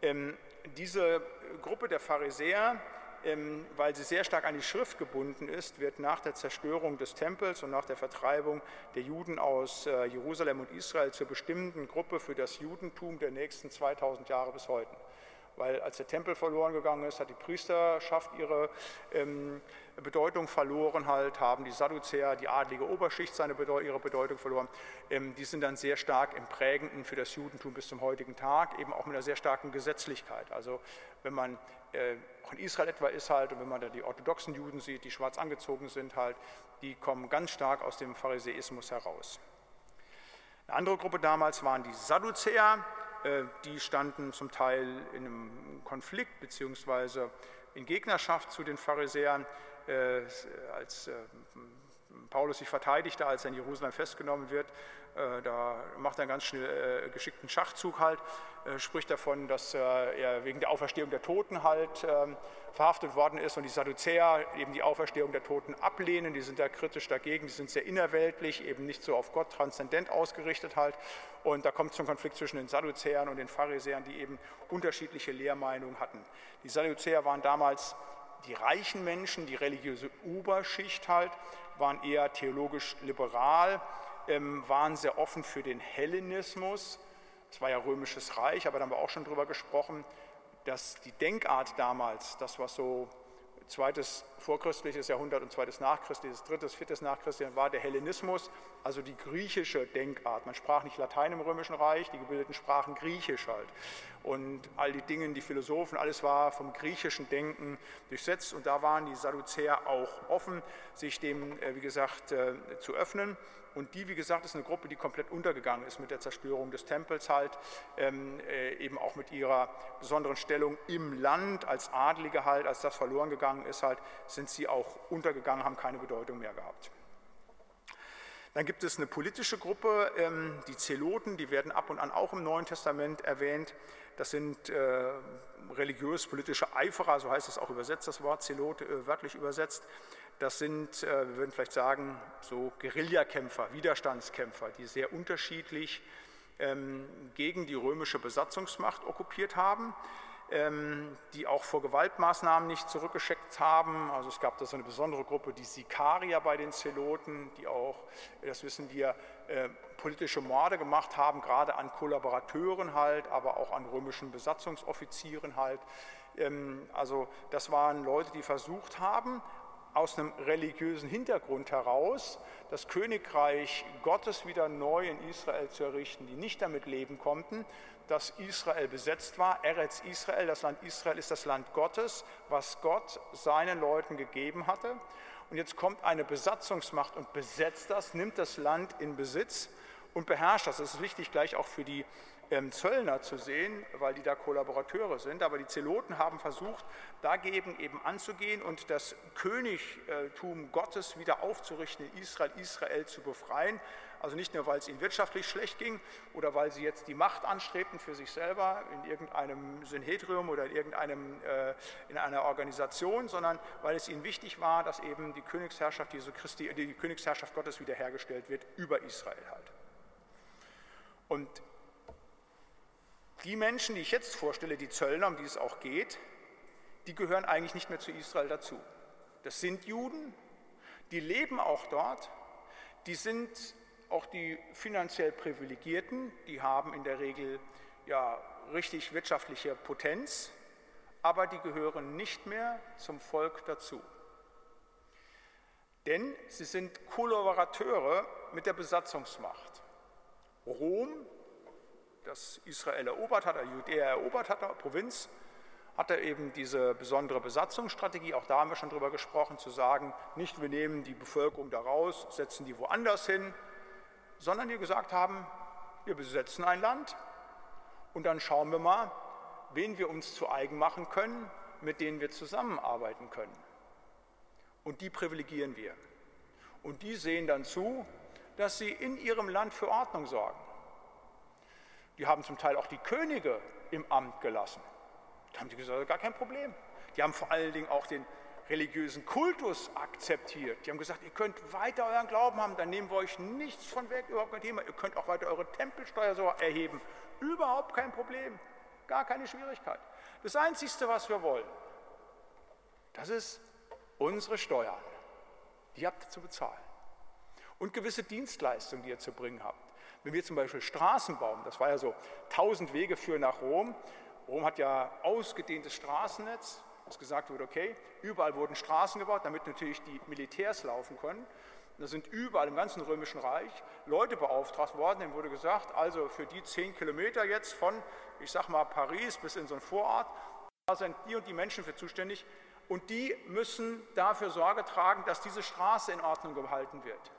Ähm, diese Gruppe der Pharisäer, ähm, weil sie sehr stark an die Schrift gebunden ist, wird nach der Zerstörung des Tempels und nach der Vertreibung der Juden aus äh, Jerusalem und Israel zur bestimmten Gruppe für das Judentum der nächsten 2000 Jahre bis heute weil als der Tempel verloren gegangen ist, hat die Priesterschaft ihre ähm, Bedeutung verloren, halt, haben die Sadduzäer, die adlige Oberschicht seine Bedeutung, ihre Bedeutung verloren. Ähm, die sind dann sehr stark im Prägenden für das Judentum bis zum heutigen Tag, eben auch mit einer sehr starken Gesetzlichkeit. Also wenn man äh, auch in Israel etwa ist halt und wenn man da die orthodoxen Juden sieht, die schwarz angezogen sind halt, die kommen ganz stark aus dem Pharisäismus heraus. Eine andere Gruppe damals waren die Sadduzäer, die standen zum Teil in einem Konflikt bzw. in Gegnerschaft zu den Pharisäern, äh, als äh, Paulus sich verteidigte, als er in Jerusalem festgenommen wird. Da macht er einen ganz schnell geschickten Schachzug halt, spricht davon, dass er wegen der Auferstehung der Toten halt ähm, verhaftet worden ist und die Sadduzäer eben die Auferstehung der Toten ablehnen, die sind da kritisch dagegen, die sind sehr innerweltlich, eben nicht so auf Gott transzendent ausgerichtet halt und da kommt es zum Konflikt zwischen den Sadduzäern und den Pharisäern, die eben unterschiedliche Lehrmeinungen hatten. Die Sadduzäer waren damals die reichen Menschen, die religiöse Oberschicht halt, waren eher theologisch liberal, ähm, waren sehr offen für den Hellenismus. Es war ja römisches Reich, aber da haben wir auch schon drüber gesprochen dass die Denkart damals, das was so zweites vorchristliches Jahrhundert und zweites nachchristliches, drittes, viertes nachchristliches war der Hellenismus, also die griechische Denkart. Man sprach nicht Latein im Römischen Reich, die Gebildeten sprachen Griechisch halt. Und all die Dinge, die Philosophen, alles war vom griechischen Denken durchsetzt. Und da waren die Sadduzäer auch offen, sich dem, äh, wie gesagt, äh, zu öffnen. Und die, wie gesagt, ist eine Gruppe, die komplett untergegangen ist mit der Zerstörung des Tempels halt, ähm, äh, eben auch mit ihrer besonderen Stellung im Land als Adlige halt, als das verloren gegangen ist halt, sind sie auch untergegangen, haben keine Bedeutung mehr gehabt. Dann gibt es eine politische Gruppe, ähm, die Zeloten, die werden ab und an auch im Neuen Testament erwähnt. Das sind äh, religiös-politische Eiferer, so heißt es auch übersetzt, das Wort Zelot äh, wörtlich übersetzt. Das sind, äh, wir würden vielleicht sagen, so Guerillakämpfer, Widerstandskämpfer, die sehr unterschiedlich ähm, gegen die römische Besatzungsmacht okkupiert haben, die auch vor Gewaltmaßnahmen nicht zurückgeschickt haben. Also es gab da so eine besondere Gruppe, die Sikarier bei den Zeloten, die auch, das wissen wir, äh, politische Morde gemacht haben, gerade an Kollaborateuren halt, aber auch an römischen Besatzungsoffizieren halt. Ähm, also das waren Leute, die versucht haben, aus einem religiösen Hintergrund heraus das Königreich Gottes wieder neu in Israel zu errichten, die nicht damit leben konnten, dass Israel besetzt war. Eretz Israel, das Land Israel ist das Land Gottes, was Gott seinen Leuten gegeben hatte. Und jetzt kommt eine Besatzungsmacht und besetzt das, nimmt das Land in Besitz und beherrscht das. Das ist wichtig gleich auch für die ähm, Zöllner zu sehen, weil die da Kollaborateure sind. Aber die Zeloten haben versucht, dagegen eben anzugehen und das Königtum Gottes wieder aufzurichten in Israel, Israel zu befreien. Also nicht nur, weil es ihnen wirtschaftlich schlecht ging oder weil sie jetzt die Macht anstrebten für sich selber in irgendeinem Synhedrium oder in, irgendeinem, äh, in einer Organisation, sondern weil es ihnen wichtig war, dass eben die Königsherrschaft Jesu Christi, die Königsherrschaft Gottes wiederhergestellt wird über Israel halt. Und die Menschen, die ich jetzt vorstelle, die Zöllner, um die es auch geht, die gehören eigentlich nicht mehr zu Israel dazu. Das sind Juden, die leben auch dort, die sind auch die finanziell Privilegierten, die haben in der Regel ja richtig wirtschaftliche Potenz, aber die gehören nicht mehr zum Volk dazu. Denn sie sind Kollaborateure mit der Besatzungsmacht. Rom, das Israel erobert hat, Judäa erobert hat, Provinz, hatte eben diese besondere Besatzungsstrategie, auch da haben wir schon drüber gesprochen, zu sagen, nicht wir nehmen die Bevölkerung da raus, setzen die woanders hin, sondern die gesagt haben, wir besetzen ein Land und dann schauen wir mal, wen wir uns zu eigen machen können, mit denen wir zusammenarbeiten können. Und die privilegieren wir. Und die sehen dann zu, dass sie in ihrem Land für Ordnung sorgen. Die haben zum Teil auch die Könige im Amt gelassen. Da haben die gesagt, gar kein Problem. Die haben vor allen Dingen auch den religiösen Kultus akzeptiert. Die haben gesagt, ihr könnt weiter euren Glauben haben, dann nehmen wir euch nichts von weg, überhaupt kein Thema. Ihr könnt auch weiter eure Tempelsteuer so erheben. Überhaupt kein Problem, gar keine Schwierigkeit. Das Einzige, was wir wollen, das ist unsere Steuern. Die habt ihr zu bezahlen. Und gewisse Dienstleistungen, die ihr zu bringen habt. Wenn wir zum Beispiel Straßen bauen, das war ja so, tausend Wege führen nach Rom. Rom hat ja ausgedehntes Straßennetz, dass gesagt wurde, okay, überall wurden Straßen gebaut, damit natürlich die Militärs laufen können. Da sind überall im ganzen Römischen Reich Leute beauftragt worden, denen wurde gesagt, also für die zehn Kilometer jetzt von, ich sag mal, Paris bis in so einen Vorort, da sind die und die Menschen für zuständig und die müssen dafür Sorge tragen, dass diese Straße in Ordnung gehalten wird.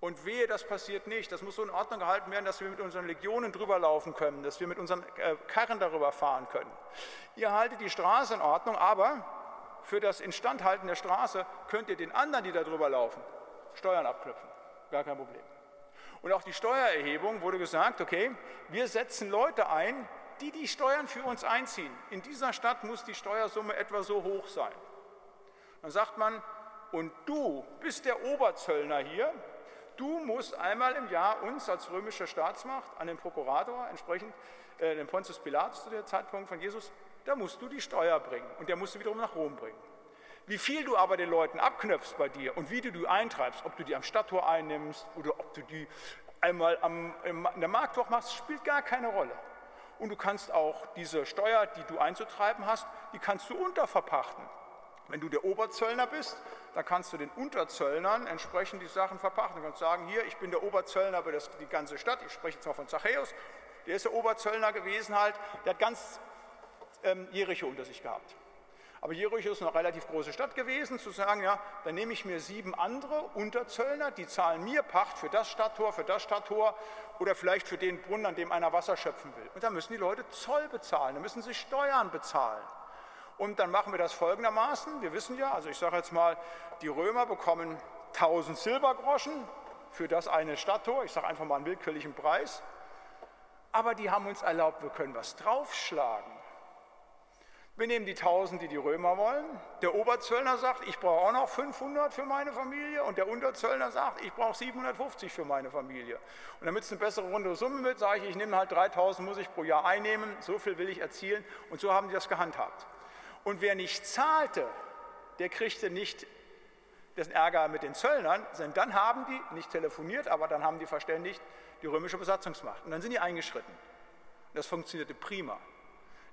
Und wehe, das passiert nicht. Das muss so in Ordnung gehalten werden, dass wir mit unseren Legionen drüber laufen können, dass wir mit unseren äh, Karren darüber fahren können. Ihr haltet die Straße in Ordnung, aber für das Instandhalten der Straße könnt ihr den anderen, die da drüber laufen, Steuern abknüpfen. Gar kein Problem. Und auch die Steuererhebung wurde gesagt, okay, wir setzen Leute ein, die die Steuern für uns einziehen. In dieser Stadt muss die Steuersumme etwa so hoch sein. Dann sagt man, und du bist der Oberzöllner hier, du musst einmal im Jahr uns als römische Staatsmacht an den Prokurator, entsprechend äh, den Pontius Pilatus zu dem Zeitpunkt von Jesus, da musst du die Steuer bringen und der musst du wiederum nach Rom bringen. Wie viel du aber den Leuten abknöpfst bei dir und wie du die eintreibst, ob du die am Stadttor einnimmst oder ob du die einmal am, in der Marktwoche machst, spielt gar keine Rolle. Und du kannst auch diese Steuer, die du einzutreiben hast, die kannst du unterverpachten. Wenn du der Oberzöllner bist, dann kannst du den Unterzöllnern entsprechend die Sachen verpachten. Du kannst sagen, hier, ich bin der Oberzöllner über das, die ganze Stadt, ich spreche mal von Zachäus, der ist der Oberzöllner gewesen halt, der hat ganz ähm, Jericho unter sich gehabt. Aber Jericho ist eine relativ große Stadt gewesen, zu sagen, ja, dann nehme ich mir sieben andere Unterzöllner, die zahlen mir Pacht für das Stadttor, für das Stadttor oder vielleicht für den Brunnen, an dem einer Wasser schöpfen will. Und dann müssen die Leute Zoll bezahlen, dann müssen sie Steuern bezahlen. Und dann machen wir das folgendermaßen. Wir wissen ja, also ich sage jetzt mal, die Römer bekommen 1000 Silbergroschen für das eine Stadttor. Ich sage einfach mal einen willkürlichen Preis. Aber die haben uns erlaubt, wir können was draufschlagen. Wir nehmen die 1000, die die Römer wollen. Der Oberzöllner sagt, ich brauche auch noch 500 für meine Familie. Und der Unterzöllner sagt, ich brauche 750 für meine Familie. Und damit es eine bessere runde Summe wird, sage ich, ich nehme halt 3000, muss ich pro Jahr einnehmen. So viel will ich erzielen. Und so haben die das gehandhabt. Und wer nicht zahlte, der kriegte nicht den Ärger mit den Zöllnern, sondern dann haben die, nicht telefoniert, aber dann haben die verständigt, die römische Besatzungsmacht. Und dann sind die eingeschritten. Und das funktionierte prima.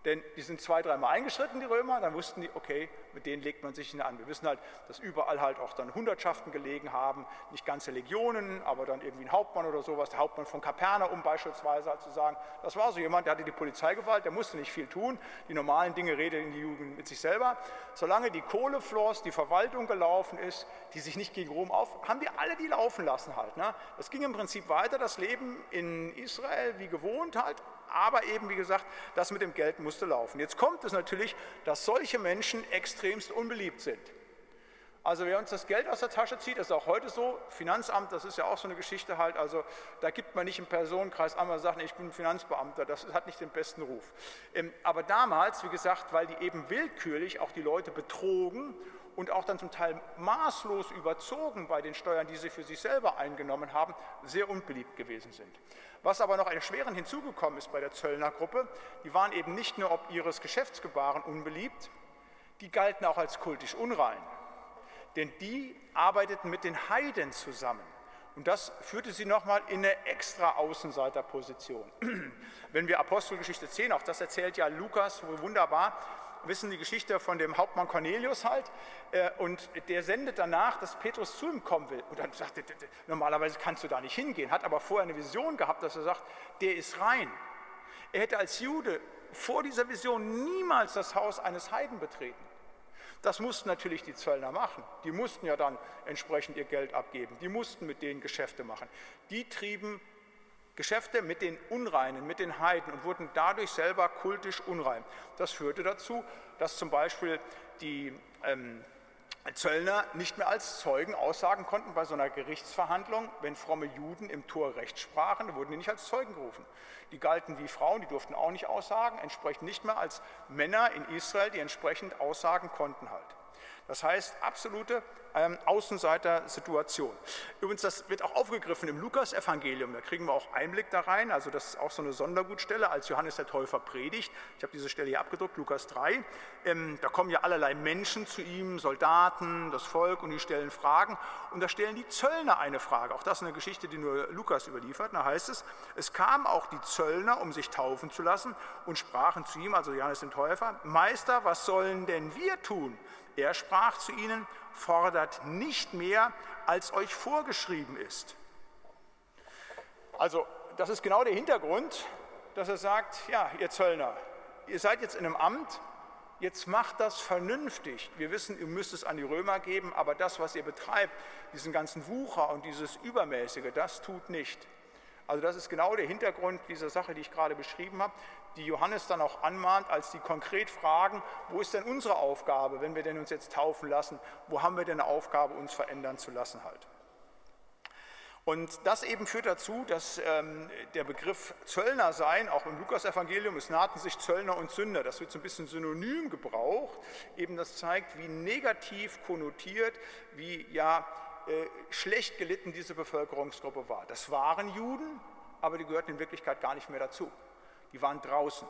Denn die sind zwei, dreimal eingeschritten, die Römer, dann wussten die, okay, mit denen legt man sich nicht an. Wir wissen halt, dass überall halt auch dann Hundertschaften gelegen haben, nicht ganze Legionen, aber dann irgendwie ein Hauptmann oder sowas, der Hauptmann von Kapernaum beispielsweise, halt zu sagen, das war so jemand, der hatte die Polizeigewalt, der musste nicht viel tun, die normalen Dinge redet in die Jugend mit sich selber. Solange die Kohle floss, die Verwaltung gelaufen ist, die sich nicht gegen Rom auf, haben die alle die laufen lassen halt. Ne? Das ging im Prinzip weiter, das Leben in Israel wie gewohnt halt, aber eben, wie gesagt, das mit dem Geld musste laufen. Jetzt kommt es natürlich, dass solche Menschen extremst unbeliebt sind. Also wer uns das Geld aus der Tasche zieht, ist auch heute so, Finanzamt, das ist ja auch so eine Geschichte halt, also da gibt man nicht im Personenkreis einmal sagen, ich bin Finanzbeamter, das hat nicht den besten Ruf. Ähm, aber damals, wie gesagt, weil die eben willkürlich auch die Leute betrogen und auch dann zum Teil maßlos überzogen bei den Steuern, die sie für sich selber eingenommen haben, sehr unbeliebt gewesen sind. Was aber noch erschwerend hinzugekommen ist bei der Zöllnergruppe, die waren eben nicht nur ob ihres Geschäftsgebaren unbeliebt, die galten auch als kultisch unrein. Denn die arbeiteten mit den Heiden zusammen. Und das führte sie nochmal in eine extra Außenseiterposition. Wenn wir Apostelgeschichte 10, auch das erzählt ja Lukas wunderbar, wissen die Geschichte von dem Hauptmann Cornelius halt. Äh, und der sendet danach, dass Petrus zu ihm kommen will. Und dann sagt er, normalerweise kannst du da nicht hingehen. Hat aber vorher eine Vision gehabt, dass er sagt, der ist rein. Er hätte als Jude vor dieser Vision niemals das Haus eines Heiden betreten. Das mussten natürlich die Zöllner machen. Die mussten ja dann entsprechend ihr Geld abgeben. Die mussten mit denen Geschäfte machen. Die trieben Geschäfte mit den Unreinen, mit den Heiden und wurden dadurch selber kultisch unrein. Das führte dazu, dass zum Beispiel die ähm, Zöllner nicht mehr als Zeugen aussagen konnten bei so einer Gerichtsverhandlung, wenn fromme Juden im Tor Recht sprachen, wurden die nicht als Zeugen gerufen. Die galten wie Frauen, die durften auch nicht aussagen, entsprechend nicht mehr als Männer in Israel, die entsprechend aussagen konnten halt. Das heißt, absolute ähm, Außenseiter-Situation. Übrigens, das wird auch aufgegriffen im Lukas-Evangelium. Da kriegen wir auch Einblick da rein. Also, das ist auch so eine Sondergutstelle, als Johannes der Täufer predigt. Ich habe diese Stelle hier abgedruckt, Lukas 3. Ähm, da kommen ja allerlei Menschen zu ihm, Soldaten, das Volk, und die stellen Fragen. Und da stellen die Zöllner eine Frage. Auch das ist eine Geschichte, die nur Lukas überliefert. Da heißt es: Es kamen auch die Zöllner, um sich taufen zu lassen, und sprachen zu ihm, also Johannes den Täufer: Meister, was sollen denn wir tun? Er sprach zu ihnen, fordert nicht mehr, als euch vorgeschrieben ist. Also das ist genau der Hintergrund, dass er sagt, ja, ihr Zöllner, ihr seid jetzt in einem Amt, jetzt macht das vernünftig. Wir wissen, ihr müsst es an die Römer geben, aber das, was ihr betreibt, diesen ganzen Wucher und dieses Übermäßige, das tut nicht. Also das ist genau der Hintergrund dieser Sache, die ich gerade beschrieben habe die Johannes dann auch anmahnt, als die konkret fragen, wo ist denn unsere Aufgabe, wenn wir denn uns jetzt taufen lassen, wo haben wir denn eine Aufgabe, uns verändern zu lassen halt. Und das eben führt dazu, dass ähm, der Begriff Zöllner sein, auch im Lukas-Evangelium, es nahten sich Zöllner und Sünder, das wird so ein bisschen synonym gebraucht, eben das zeigt, wie negativ konnotiert, wie ja äh, schlecht gelitten diese Bevölkerungsgruppe war. Das waren Juden, aber die gehörten in Wirklichkeit gar nicht mehr dazu die waren draußen.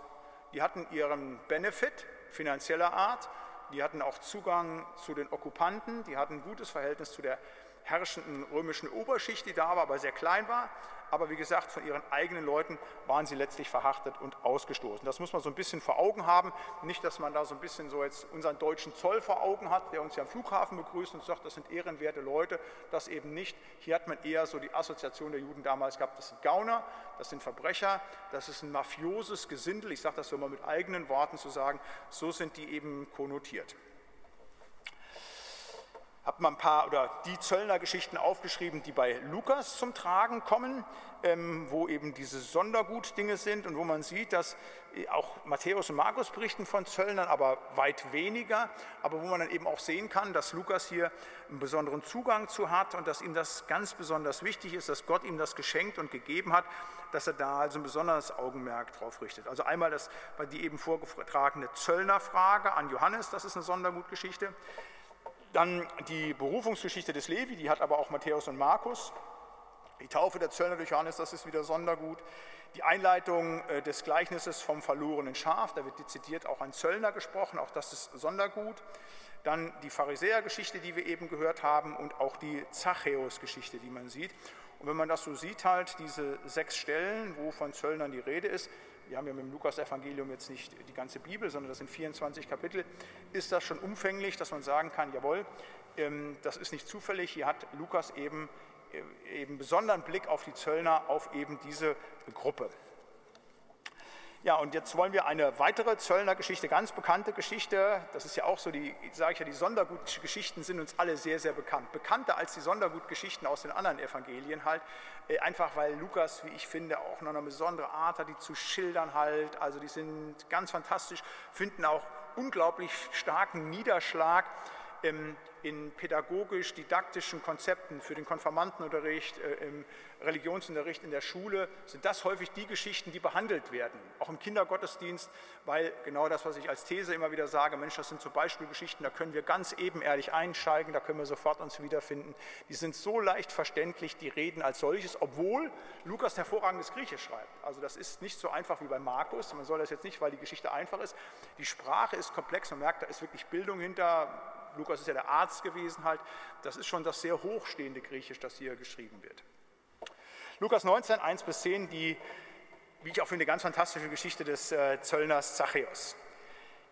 Die hatten ihren Benefit finanzieller Art, die hatten auch Zugang zu den Okkupanten, die hatten ein gutes Verhältnis zu der herrschenden römischen Oberschicht, die da war, aber sehr klein war. Aber wie gesagt, von ihren eigenen Leuten waren sie letztlich verhaftet und ausgestoßen. Das muss man so ein bisschen vor Augen haben. Nicht, dass man da so ein bisschen so jetzt unseren deutschen Zoll vor Augen hat, der uns ja am Flughafen begrüßt und sagt, das sind ehrenwerte Leute. Das eben nicht. Hier hat man eher so die Assoziation der Juden damals gehabt, das sind Gauner, das sind Verbrecher, das ist ein mafioses Gesindel. Ich sage das so mal mit eigenen Worten zu sagen. So sind die eben konnotiert habe mal ein paar oder die Zöllner-Geschichten aufgeschrieben, die bei Lukas zum Tragen kommen, ähm, wo eben diese Sondergutdinge sind und wo man sieht, dass äh, auch Matthäus und Markus berichten von Zöllnern, aber weit weniger, aber wo man dann eben auch sehen kann, dass Lukas hier einen besonderen Zugang zu hat und dass ihm das ganz besonders wichtig ist, dass Gott ihm das geschenkt und gegeben hat, dass er da also ein besonderes Augenmerk drauf richtet. Also einmal das, die eben vorgetragene Zöllnerfrage an Johannes, das ist eine Sondergutgeschichte. Dann die Berufungsgeschichte des Levi, die hat aber auch Matthäus und Markus. Die Taufe der Zöllner durch Johannes, das ist wieder Sondergut. Die Einleitung äh, des Gleichnisses vom verlorenen Schaf, da wird dezidiert auch ein Zöllner gesprochen, auch das ist Sondergut. Dann die Pharisäergeschichte, die wir eben gehört haben, und auch die Zachäus-Geschichte, die man sieht. Und wenn man das so sieht, halt diese sechs Stellen, wo von Zöllnern die Rede ist, wir haben ja mit dem Lukas-Evangelium jetzt nicht die ganze Bibel, sondern das sind 24 Kapitel, ist das schon umfänglich, dass man sagen kann, jawohl, ähm, das ist nicht zufällig, hier hat Lukas eben, äh, eben besonderen Blick auf die Zöllner, auf eben diese Gruppe. Ja, und jetzt wollen wir eine weitere Zöllner Geschichte, ganz bekannte Geschichte. Das ist ja auch so, die, sage ich ja, die Sondergutgeschichten sind uns alle sehr, sehr bekannt. Bekannter als die Sondergutgeschichten aus den anderen Evangelien halt. Äh, einfach weil Lukas, wie ich finde, auch noch eine besondere Art hat, die zu schildern halt. Also die sind ganz fantastisch, finden auch unglaublich starken Niederschlag in pädagogisch-didaktischen Konzepten für den Konfirmandenunterricht, äh, im Religionsunterricht in der Schule, sind das häufig die Geschichten, die behandelt werden. Auch im Kindergottesdienst, weil genau das, was ich als These immer wieder sage, Mensch, das sind so Beispielgeschichten, da können wir ganz ebenerdig einsteigen, da können wir sofort uns wiederfinden. Die sind so leicht verständlich, die reden als solches, obwohl Lukas hervorragendes Griechisch schreibt. Also das ist nicht so einfach wie bei Markus. Man soll das jetzt nicht, weil die Geschichte einfach ist. Die Sprache ist komplex, man merkt, da ist wirklich Bildung hinter Lukas ist ja der Arzt gewesen halt, das ist schon das sehr hochstehende Griechisch, das hier geschrieben wird. Lukas 19, 1 bis 10, die, wie ich auch finde, ganz fantastische Geschichte des äh, Zöllners Zachäus.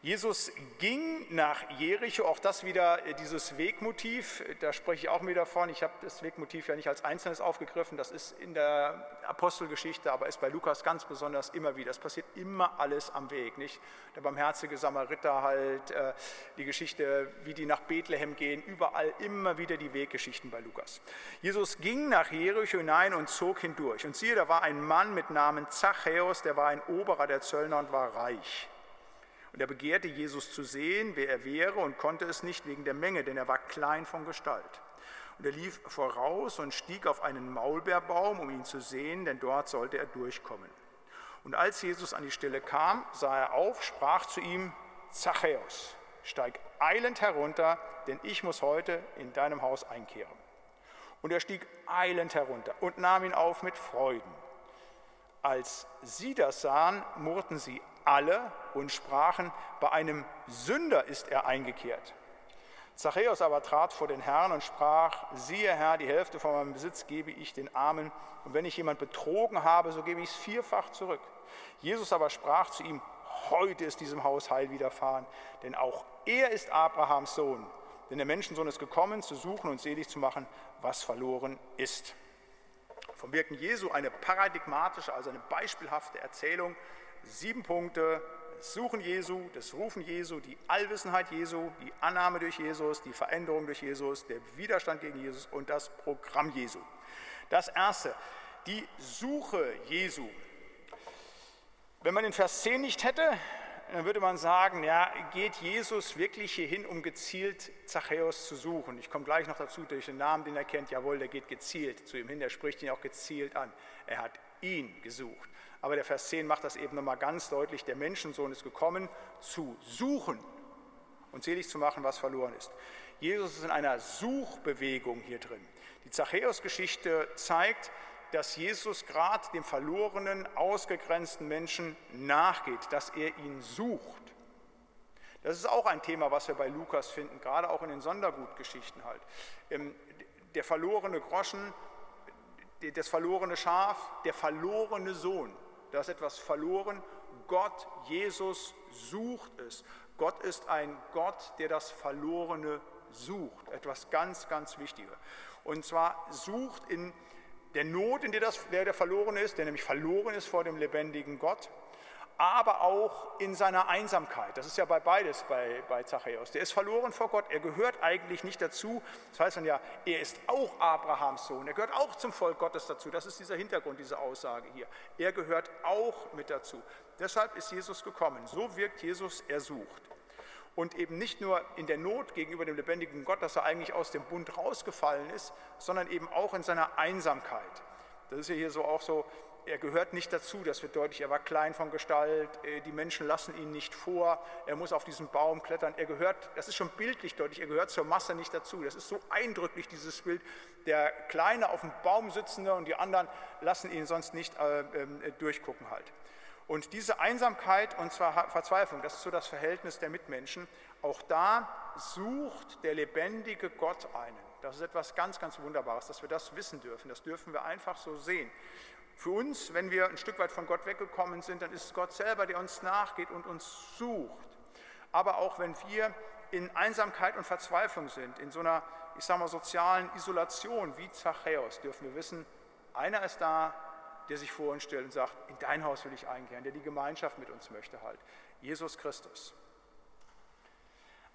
Jesus ging nach Jericho, auch das wieder äh, dieses Wegmotiv, da spreche ich auch wieder davon. Ich habe das Wegmotiv ja nicht als Einzelnes aufgegriffen, das ist in der Apostelgeschichte, aber ist bei Lukas ganz besonders immer wieder. Es passiert immer alles am Weg, nicht? Der barmherzige Samariter halt, äh, die Geschichte, wie die nach Bethlehem gehen, überall immer wieder die Weggeschichten bei Lukas. Jesus ging nach Jericho hinein und zog hindurch. Und siehe, da war ein Mann mit Namen Zachäus, der war ein Oberer der Zöllner und war reich. Und er begehrte Jesus zu sehen, wer er wäre, und konnte es nicht wegen der Menge, denn er war klein von Gestalt. Und er lief voraus und stieg auf einen Maulbeerbaum, um ihn zu sehen, denn dort sollte er durchkommen. Und als Jesus an die Stelle kam, sah er auf, sprach zu ihm, Zachäus, steig eilend herunter, denn ich muss heute in deinem Haus einkehren. Und er stieg eilend herunter und nahm ihn auf mit Freuden. Als sie das sahen, murrten sie alle und sprachen, bei einem Sünder ist er eingekehrt. Zachäus aber trat vor den Herrn und sprach, siehe Herr, die Hälfte von meinem Besitz gebe ich den Armen, und wenn ich jemand betrogen habe, so gebe ich es vierfach zurück. Jesus aber sprach zu ihm, heute ist diesem Haus Heil widerfahren, denn auch er ist Abrahams Sohn. Denn der Menschensohn ist gekommen, zu suchen und selig zu machen, was verloren ist. Vom Wirken Jesu eine paradigmatische, also eine beispielhafte Erzählung sieben Punkte, das Suchen Jesu, das Rufen Jesu, die Allwissenheit Jesu, die Annahme durch Jesus, die Veränderung durch Jesus, der Widerstand gegen Jesus und das Programm Jesu. Das erste, die Suche Jesu. Wenn man den Vers 10 nicht hätte, dann würde man sagen, ja, geht Jesus wirklich hierhin, um gezielt Zachäus zu suchen? Ich komme gleich noch dazu durch den Namen, den er kennt. Jawohl, der geht gezielt zu ihm hin, der spricht ihn auch gezielt an. Er hat ihn gesucht. Aber der Vers 10 macht das eben nochmal ganz deutlich. Der Menschensohn ist gekommen, zu suchen und selig zu machen, was verloren ist. Jesus ist in einer Suchbewegung hier drin. Die Zachäus-Geschichte zeigt, dass Jesus gerade dem verlorenen, ausgegrenzten Menschen nachgeht, dass er ihn sucht. Das ist auch ein Thema, was wir bei Lukas finden, gerade auch in den Sondergutgeschichten halt. Ähm, der verlorene Groschen, das verlorene Schaf, der verlorene Sohn da ist etwas verloren. Gott, Jesus sucht es. Gott ist ein Gott, der das Verlorene sucht. Etwas ganz, ganz Wichtiges. Und zwar sucht in der Not, in der, das, der der Verlorene ist, der nämlich verloren ist vor dem lebendigen Gott aber auch in seiner Einsamkeit. Das ist ja bei beides bei, bei Zachäus. Der ist verloren vor Gott, er gehört eigentlich nicht dazu. Das heißt dann ja, er ist auch Abrahams Sohn, er gehört auch zum Volk Gottes dazu. Das ist dieser Hintergrund, diese Aussage hier. Er gehört auch mit dazu. Deshalb ist Jesus gekommen. So wirkt Jesus, er sucht. Und eben nicht nur in der Not gegenüber dem lebendigen Gott, dass er eigentlich aus dem Bund rausgefallen ist, sondern eben auch in seiner Einsamkeit. Das ist ja hier so auch so er gehört nicht dazu, das wird deutlich, er war klein von Gestalt, äh, die Menschen lassen ihn nicht vor, er muss auf diesen Baum klettern, er gehört, das ist schon bildlich deutlich, er gehört zur Masse nicht dazu. Das ist so eindrücklich, dieses Bild, der Kleine auf dem Baum sitzende und die anderen lassen ihn sonst nicht äh, äh, durchgucken halt. Und diese Einsamkeit und zwar Verzweiflung, das ist so das Verhältnis der Mitmenschen, auch da sucht der lebendige Gott einen. Das ist etwas ganz, ganz Wunderbares, dass wir das wissen dürfen. Das dürfen wir einfach so sehen. Für uns, wenn wir ein Stück weit von Gott weggekommen sind, dann ist es Gott selber, der uns nachgeht und uns sucht. Aber auch wenn wir in Einsamkeit und Verzweiflung sind, in so einer, ich sage mal, sozialen Isolation wie Zachäus, dürfen wir wissen, einer ist da, der sich vor uns stellt und sagt, in dein Haus will ich einkehren, der die Gemeinschaft mit uns möchte halt. Jesus Christus.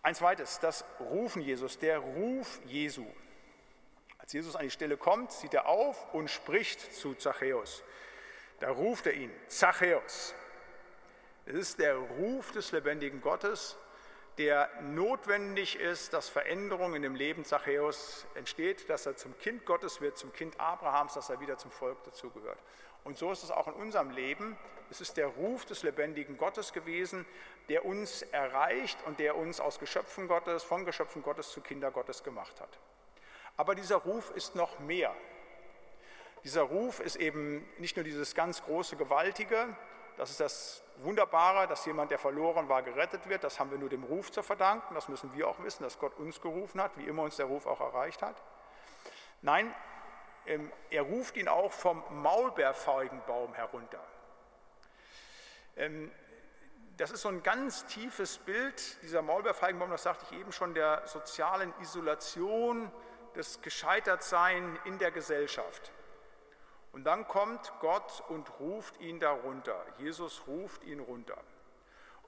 Ein zweites, das Rufen Jesus, der Ruf Jesu. Als Jesus an die Stelle kommt, sieht er auf und spricht zu Zachäus. Da ruft er ihn, Zachäus. Es ist der Ruf des lebendigen Gottes, der notwendig ist, dass Veränderung in dem Leben Zachäus entsteht, dass er zum Kind Gottes wird, zum Kind Abrahams, dass er wieder zum Volk dazugehört. Und so ist es auch in unserem Leben. Es ist der Ruf des lebendigen Gottes gewesen, der uns erreicht und der uns aus Geschöpfen Gottes, von Geschöpfen Gottes zu Kinder Gottes gemacht hat. Aber dieser Ruf ist noch mehr. Dieser Ruf ist eben nicht nur dieses ganz große, gewaltige, das ist das Wunderbare, dass jemand, der verloren war, gerettet wird. Das haben wir nur dem Ruf zu verdanken. Das müssen wir auch wissen, dass Gott uns gerufen hat, wie immer uns der Ruf auch erreicht hat. Nein, ähm, er ruft ihn auch vom Maulbeerfeigenbaum herunter. Ähm, das ist so ein ganz tiefes Bild, dieser Maulbeerfeigenbaum, das sagte ich eben schon, der sozialen Isolation, des Gescheitertsein in der Gesellschaft. Und dann kommt Gott und ruft ihn darunter. Jesus ruft ihn runter.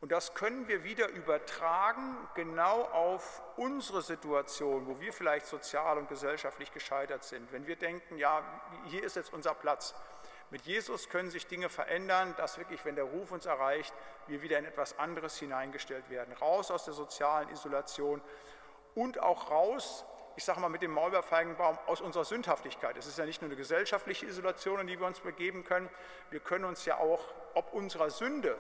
Und das können wir wieder übertragen genau auf unsere Situation, wo wir vielleicht sozial und gesellschaftlich gescheitert sind. Wenn wir denken, ja, hier ist jetzt unser Platz. Mit Jesus können sich Dinge verändern, dass wirklich, wenn der Ruf uns erreicht, wir wieder in etwas anderes hineingestellt werden. Raus aus der sozialen Isolation und auch raus, ich sage mal mit dem Maulbeerfeigenbaum, aus unserer Sündhaftigkeit. Es ist ja nicht nur eine gesellschaftliche Isolation, in die wir uns begeben können. Wir können uns ja auch, ob unserer Sünde,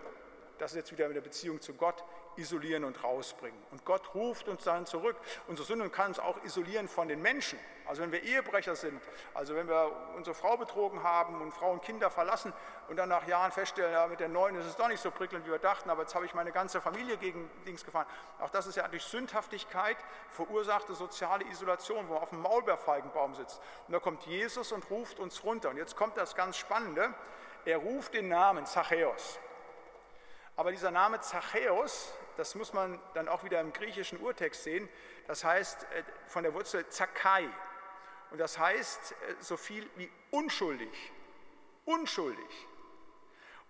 das ist jetzt wieder mit der Beziehung zu Gott, isolieren und rausbringen. Und Gott ruft uns dann zurück. Unsere Sünde kann uns auch isolieren von den Menschen. Also wenn wir Ehebrecher sind, also wenn wir unsere Frau betrogen haben und Frau und Kinder verlassen und dann nach Jahren feststellen, ja, mit der neuen ist es doch nicht so prickelnd, wie wir dachten, aber jetzt habe ich meine ganze Familie gegen Dings gefahren. Auch das ist ja durch Sündhaftigkeit verursachte soziale Isolation, wo man auf dem Maulbeerfeigenbaum sitzt. Und da kommt Jesus und ruft uns runter. Und jetzt kommt das ganz Spannende. Er ruft den Namen Zachäus. Aber dieser Name Zachäus, das muss man dann auch wieder im griechischen Urtext sehen, das heißt äh, von der Wurzel Zakai. Und das heißt äh, so viel wie unschuldig. Unschuldig.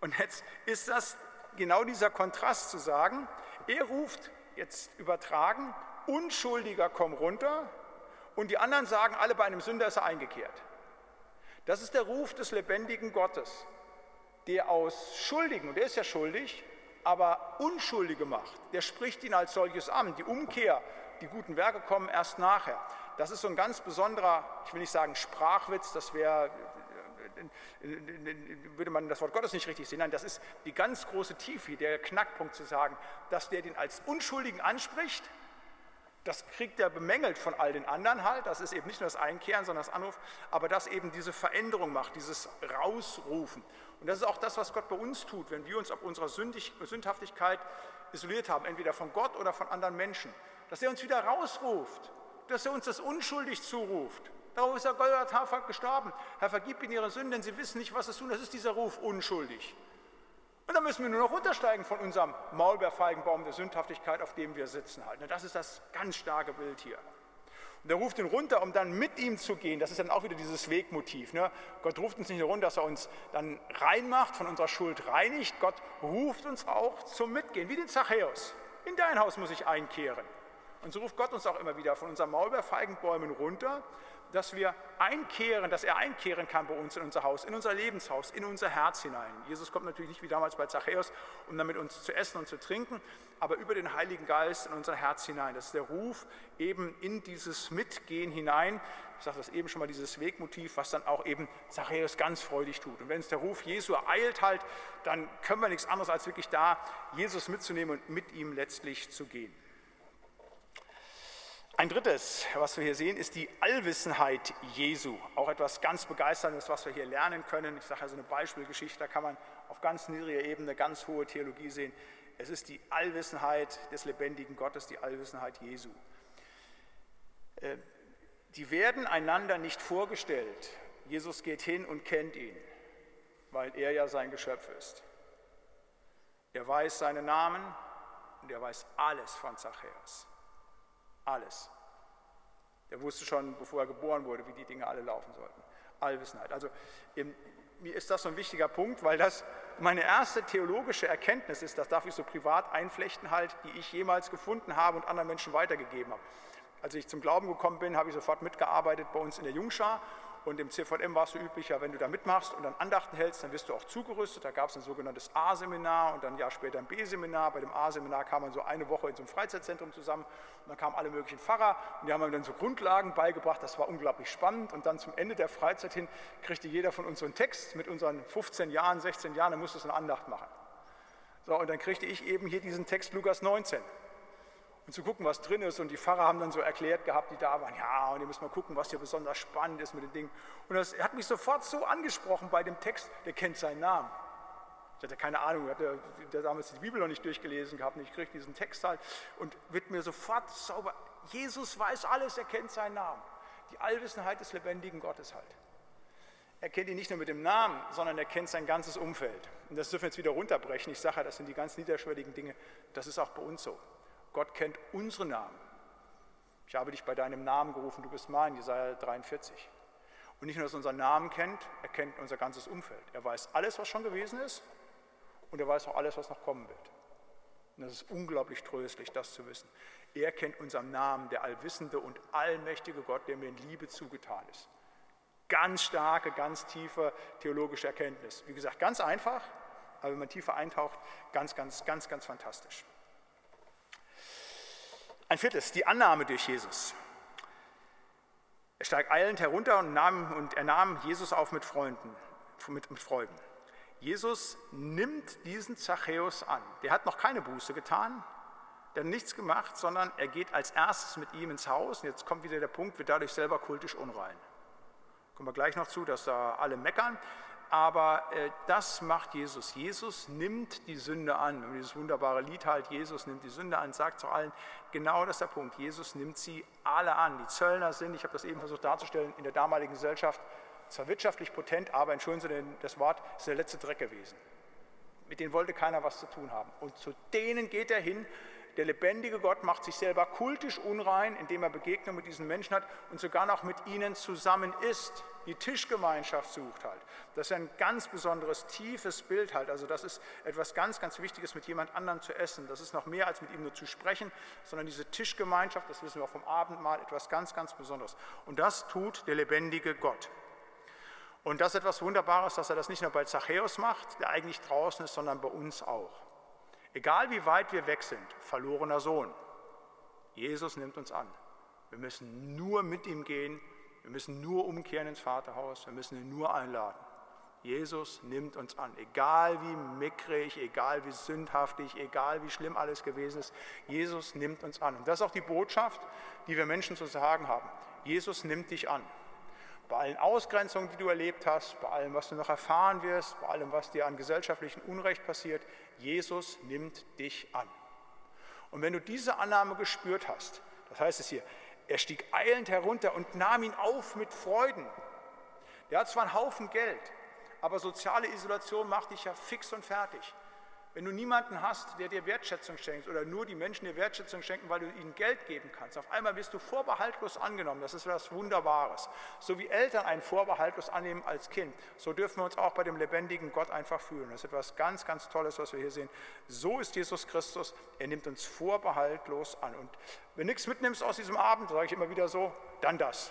Und jetzt ist das genau dieser Kontrast zu sagen, er ruft, jetzt übertragen, Unschuldiger komm runter und die anderen sagen, alle bei einem Sünder ist er eingekehrt. Das ist der Ruf des lebendigen Gottes, der aus Schuldigen, und er ist ja schuldig, aber Unschuldige macht, der spricht ihn als solches an. Die Umkehr, die guten Werke kommen erst nachher. Das ist so ein ganz besonderer, ich will nicht sagen Sprachwitz, das wäre würde man das Wort Gottes nicht richtig sehen. Nein, das ist die ganz große Tiefe, der Knackpunkt zu sagen, dass der den als Unschuldigen anspricht. Das kriegt er bemängelt von all den anderen halt. Das ist eben nicht nur das Einkehren, sondern das Anruf, aber das eben diese Veränderung macht, dieses Rausrufen. Und das ist auch das, was Gott bei uns tut, wenn wir uns auf unserer Sündhaftigkeit isoliert haben, entweder von Gott oder von anderen Menschen, dass er uns wieder rausruft, dass er uns das unschuldig zuruft. Darauf ist der Golgatha gestorben. Herr, vergib ihnen ihre Sünden, denn sie wissen nicht, was es tun. Das ist dieser Ruf, unschuldig. Und dann müssen wir nur noch runtersteigen von unserem Maulbeerfeigenbaum der Sündhaftigkeit, auf dem wir sitzen. Halt. Das ist das ganz starke Bild hier. Und er ruft ihn runter, um dann mit ihm zu gehen. Das ist dann auch wieder dieses Wegmotiv. Ne? Gott ruft uns nicht nur runter, dass er uns dann reinmacht, von unserer Schuld reinigt. Gott ruft uns auch zum Mitgehen, wie den Zachäus. In dein Haus muss ich einkehren. Und so ruft Gott uns auch immer wieder von unseren Maulbeerfeigenbäumen runter, dass wir einkehren, dass er einkehren kann bei uns in unser Haus, in unser Lebenshaus, in unser Herz hinein. Jesus kommt natürlich nicht wie damals bei Zachäus, um dann mit uns zu essen und zu trinken, aber über den Heiligen Geist in unser Herz hinein. Das ist der Ruf eben in dieses Mitgehen hinein. Ich sage das eben schon mal, dieses Wegmotiv, was dann auch eben Zachäus ganz freudig tut. Und wenn es der Ruf Jesu ereilt halt, dann können wir nichts anderes als wirklich da Jesus mitzunehmen und mit ihm letztlich zu gehen. Ein drittes, was wir hier sehen, ist die Allwissenheit Jesu. Auch etwas ganz Begeisterndes, was wir hier lernen können. Ich sage also eine Beispielgeschichte, da kann man auf ganz niedriger Ebene ganz hohe Theologie sehen. Es ist die Allwissenheit des lebendigen Gottes, die Allwissenheit Jesu. Äh, die werden einander nicht vorgestellt. Jesus geht hin und kennt ihn, weil er ja sein Geschöpf ist. Er weiß seinen Namen und er weiß alles von Zachäus. Alles. Der wusste schon, bevor er geboren wurde, wie die Dinge alle laufen sollten. Allwissenheit. Also mir ist das so ein wichtiger Punkt, weil das meine erste theologische Erkenntnis ist, das darf ich so privat einflechten halt, die ich jemals gefunden habe und anderen Menschen weitergegeben habe. Als ich zum Glauben gekommen bin, habe ich sofort mitgearbeitet bei uns in der Jungschar und im CVM war es so üblich, ja, wenn du da mitmachst und dann Andachten hältst, dann wirst du auch zugerüstet. Da gab es ein sogenanntes A-Seminar und dann ein Jahr später ein B-Seminar. Bei dem A-Seminar kam man so eine Woche in so einem Freizeitzentrum zusammen und dann kamen alle möglichen Pfarrer und die haben mir dann so Grundlagen beigebracht. Das war unglaublich spannend. Und dann zum Ende der Freizeit hin kriegte jeder von uns so einen Text mit unseren 15 Jahren, 16 Jahren, dann musste es eine Andacht machen. So, und dann kriegte ich eben hier diesen Text Lukas 19 und zu gucken, was drin ist. Und die Pfarrer haben dann so erklärt gehabt, die da waren, ja, und ihr müsst mal gucken, was hier besonders spannend ist mit den Dingen. Und das hat mich sofort so angesprochen bei dem Text, der kennt seinen Namen. Ich hatte keine Ahnung, hatte der damals die Bibel noch nicht durchgelesen gehabt, und ich kriege diesen Text halt und wird mir sofort sauber, Jesus weiß alles, er kennt seinen Namen. Die Allwissenheit des lebendigen Gottes halt. Er kennt ihn nicht nur mit dem Namen, sondern er kennt sein ganzes Umfeld. Und das dürfen wir jetzt wieder runterbrechen. Ich sage ja, das sind die ganz niederschwelligen Dinge. Das ist auch bei uns so. Gott kennt unsere Namen. Ich habe dich bei deinem Namen gerufen, du bist mein, Jesaja 43. Und nicht nur, dass er unseren Namen kennt, er kennt unser ganzes Umfeld. Er weiß alles, was schon gewesen ist und er weiß auch alles, was noch kommen wird. Und das ist unglaublich tröstlich, das zu wissen. Er kennt unseren Namen, der allwissende und allmächtige Gott, der mir in Liebe zugetan ist. Ganz starke, ganz tiefe theologische Erkenntnis. Wie gesagt, ganz einfach, aber wenn man tiefer eintaucht, ganz, ganz, ganz, ganz fantastisch. Ein viertes, die Annahme durch Jesus. Er steigt eilend herunter und, nahm, und er nahm Jesus auf mit Freunden, mit, mit Freuden. Jesus nimmt diesen Zachäus an. Der hat noch keine Buße getan, der hat nichts gemacht, sondern er geht als erstes mit ihm ins Haus. Und jetzt kommt wieder der Punkt, wird dadurch selber kultisch unrein. Kommen wir gleich noch zu, dass da alle meckern. Aber äh, das macht Jesus. Jesus nimmt die Sünde an. Und dieses wunderbare Lied halt, Jesus nimmt die Sünde an, sagt zu allen, genau das ist der Punkt. Jesus nimmt sie alle an. Die Zöllner sind, ich habe das eben versucht darzustellen, in der damaligen Gesellschaft zwar wirtschaftlich potent, aber entschuldigen Sie das Wort, ist der letzte Dreck gewesen. Mit denen wollte keiner was zu tun haben. Und zu denen geht er hin, der lebendige Gott macht sich selber kultisch unrein, indem er Begegnung mit diesen Menschen hat und sogar noch mit ihnen zusammen isst, die Tischgemeinschaft sucht halt. Das ist ein ganz besonderes, tiefes Bild halt. Also das ist etwas ganz, ganz Wichtiges, mit jemand anderem zu essen. Das ist noch mehr als mit ihm nur zu sprechen, sondern diese Tischgemeinschaft, das wissen wir auch vom Abendmahl, etwas ganz, ganz Besonderes. Und das tut der lebendige Gott. Und das ist etwas Wunderbares, dass er das nicht nur bei Zachäus macht, der eigentlich draußen ist, sondern bei uns auch. Egal wie weit wir weg sind, verlorener Sohn, Jesus nimmt uns an. Wir müssen nur mit ihm gehen, wir müssen nur umkehren ins Vaterhaus, wir müssen ihn nur einladen. Jesus nimmt uns an, egal wie mickrig, egal wie sündhaftig, egal wie schlimm alles gewesen ist. Jesus nimmt uns an. Und das ist auch die Botschaft, die wir Menschen zu sagen haben. Jesus nimmt dich an. Bei allen Ausgrenzungen, die du erlebt hast, bei allem, was du noch erfahren wirst, bei allem, was dir an gesellschaftlichem Unrecht passiert, Jesus nimmt dich an. Und wenn du diese Annahme gespürt hast, das heißt es hier, er stieg eilend herunter und nahm ihn auf mit Freuden. Der hat zwar einen Haufen Geld, aber soziale Isolation macht dich ja fix und fertig. Wenn du niemanden hast, der dir Wertschätzung schenkt oder nur die Menschen dir Wertschätzung schenken, weil du ihnen Geld geben kannst, auf einmal wirst du vorbehaltlos angenommen. Das ist etwas Wunderbares. So wie Eltern einen vorbehaltlos annehmen als Kind, so dürfen wir uns auch bei dem lebendigen Gott einfach fühlen. Das ist etwas ganz, ganz Tolles, was wir hier sehen. So ist Jesus Christus. Er nimmt uns vorbehaltlos an. Und wenn du nichts mitnimmst aus diesem Abend, sage ich immer wieder so, dann das.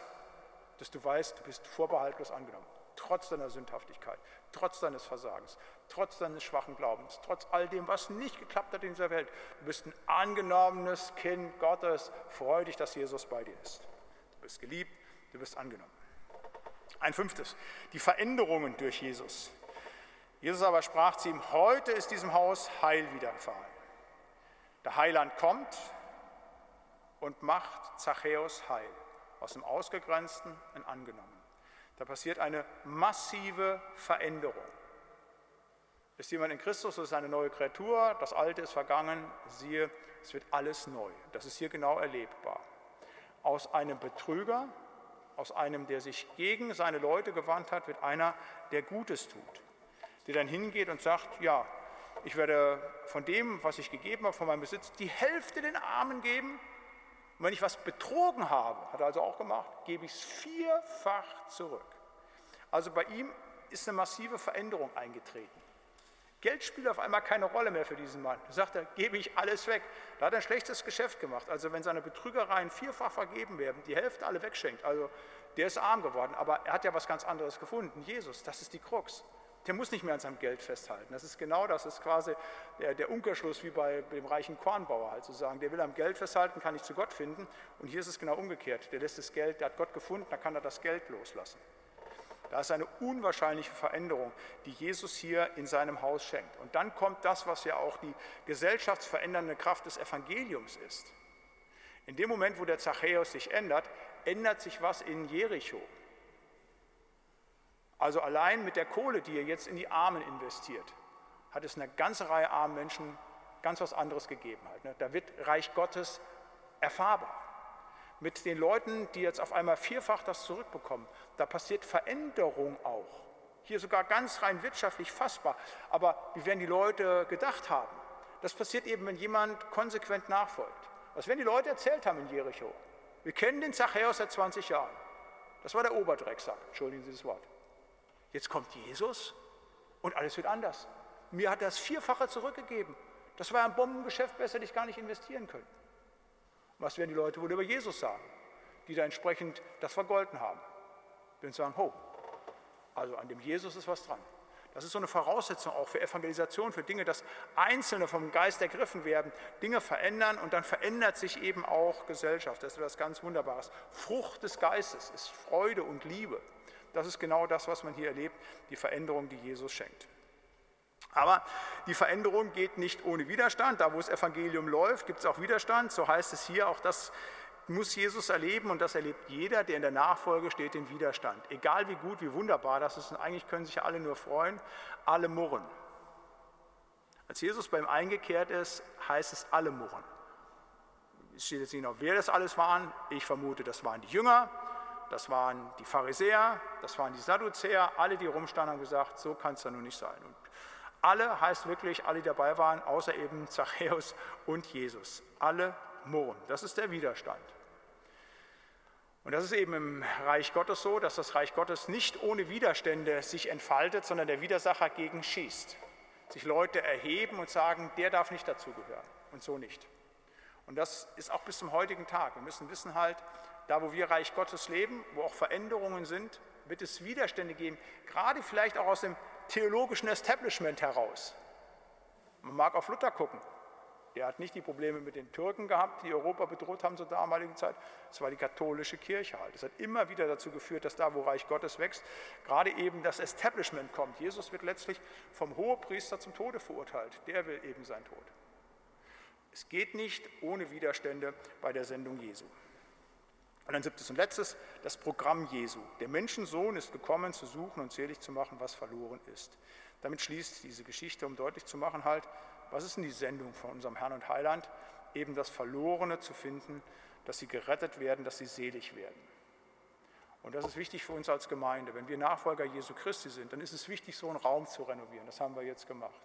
Dass du weißt, du bist vorbehaltlos angenommen trotz deiner Sündhaftigkeit, trotz deines Versagens, trotz deines schwachen Glaubens, trotz all dem, was nicht geklappt hat in dieser Welt. Du bist ein angenommenes Kind Gottes. Freu dich, dass Jesus bei dir ist. Du bist geliebt, du bist angenommen. Ein fünftes, die Veränderungen durch Jesus. Jesus aber sprach zu ihm, heute ist diesem Haus Heil widerfahren. Der Heiland kommt und macht Zachäus heil, aus dem Ausgegrenzten ein Angenommen. Da passiert eine massive Veränderung. Ist jemand in Christus, so ist eine neue Kreatur, das Alte ist vergangen, siehe, es wird alles neu. Das ist hier genau erlebbar. Aus einem Betrüger, aus einem, der sich gegen seine Leute gewandt hat, wird einer, der Gutes tut. Der dann hingeht und sagt, ja, ich werde von dem, was ich gegeben habe, von meinem Besitz, die Hälfte den Armen geben und wenn ich was betrogen habe, hat er also auch gemacht, gebe ich es vierfach zurück. Also bei ihm ist eine massive Veränderung eingetreten. Geld spielt auf einmal keine Rolle mehr für diesen Mann. Da sagt er, gebe ich alles weg. Da hat er ein schlechtes Geschäft gemacht. Also wenn seine Betrügereien vierfach vergeben werden, die Hälfte alle wegschenkt, also der ist arm geworden, aber er hat ja was ganz anderes gefunden. Jesus, das ist die Krux der muss nicht mehr an seinem Geld festhalten. Das ist genau das, ist quasi der, der Umkehrschluss wie bei dem reichen Kornbauer, halt zu sagen, der will am Geld festhalten, kann nicht zu Gott finden. Und hier ist es genau umgekehrt. Der lässt das Geld, der hat Gott gefunden, da kann er das Geld loslassen. Da ist eine unwahrscheinliche Veränderung, die Jesus hier in seinem Haus schenkt. Und dann kommt das, was ja auch die gesellschaftsverändernde Kraft des Evangeliums ist. In dem Moment, wo der Zachäus sich ändert, ändert sich was in Jericho. Also allein mit der Kohle, die er jetzt in die Armen investiert, hat es eine ganze Reihe armen Menschen ganz was anderes gegeben. Halt, ne? Da wird Reich Gottes erfahrbar. Mit den Leuten, die jetzt auf einmal vierfach das zurückbekommen, da passiert Veränderung auch. Hier sogar ganz rein wirtschaftlich fassbar. Aber wie werden die Leute gedacht haben? Das passiert eben, wenn jemand konsequent nachfolgt. Was werden die Leute erzählt haben in Jericho? Wir kennen den Zachäus seit 20 Jahren. Das war der Oberdrecksack, entschuldigen Sie das Wort. Jetzt kommt Jesus und alles wird anders. Mir hat das Vierfache zurückgegeben. Das war ein Bombengeschäft, besser hätte ich gar nicht investieren können. Was werden die Leute wohl über Jesus sagen, die da entsprechend das vergolten haben? Die sagen, ho, also an dem Jesus ist was dran. Das ist so eine Voraussetzung auch für Evangelisation, für Dinge, dass Einzelne vom Geist ergriffen werden, Dinge verändern und dann verändert sich eben auch Gesellschaft. Das ist etwas ganz Wunderbares. Frucht des Geistes ist Freude und Liebe. Das ist genau das, was man hier erlebt, die Veränderung, die Jesus schenkt. Aber die Veränderung geht nicht ohne Widerstand. Da, wo das Evangelium läuft, gibt es auch Widerstand. So heißt es hier, auch das muss Jesus erleben und das erlebt jeder, der in der Nachfolge steht, den Widerstand. Egal wie gut, wie wunderbar das ist, und eigentlich können sich alle nur freuen, alle murren. Als Jesus beim eingekehrt ist, heißt es alle murren. Es steht jetzt nicht noch, wer das alles waren. Ich vermute, das waren die Jünger, das waren die Pharisäer, das waren die Sadduzäer. Alle, die rumstanden, haben gesagt, so kann es ja nun nicht sein. Und alle heißt wirklich, alle, die dabei waren, außer eben Zachäus und Jesus. Alle murren. Das ist der Widerstand. Und das ist eben im Reich Gottes so, dass das Reich Gottes nicht ohne Widerstände sich entfaltet, sondern der Widersacher gegen schießt. Sich Leute erheben und sagen, der darf nicht dazugehören und so nicht. Und das ist auch bis zum heutigen Tag. Wir müssen wissen halt, da wo wir Reich Gottes leben, wo auch Veränderungen sind, wird es Widerstände geben, gerade vielleicht auch aus dem theologischen Establishment heraus. Man mag auf Luther gucken. Der hat nicht die Probleme mit den Türken gehabt, die Europa bedroht haben zur damaligen Zeit. Es war die katholische Kirche halt. Es hat immer wieder dazu geführt, dass da, wo Reich Gottes wächst, gerade eben das Establishment kommt. Jesus wird letztlich vom Hohepriester zum Tode verurteilt. Der will eben sein Tod. Es geht nicht ohne Widerstände bei der Sendung Jesu. Und dann siebtes und letztes, das Programm Jesu. Der Menschensohn ist gekommen, zu suchen und selig zu machen, was verloren ist. Damit schließt diese Geschichte, um deutlich zu machen, halt, was ist denn die Sendung von unserem Herrn und Heiland? Eben das Verlorene zu finden, dass sie gerettet werden, dass sie selig werden. Und das ist wichtig für uns als Gemeinde. Wenn wir Nachfolger Jesu Christi sind, dann ist es wichtig, so einen Raum zu renovieren. Das haben wir jetzt gemacht.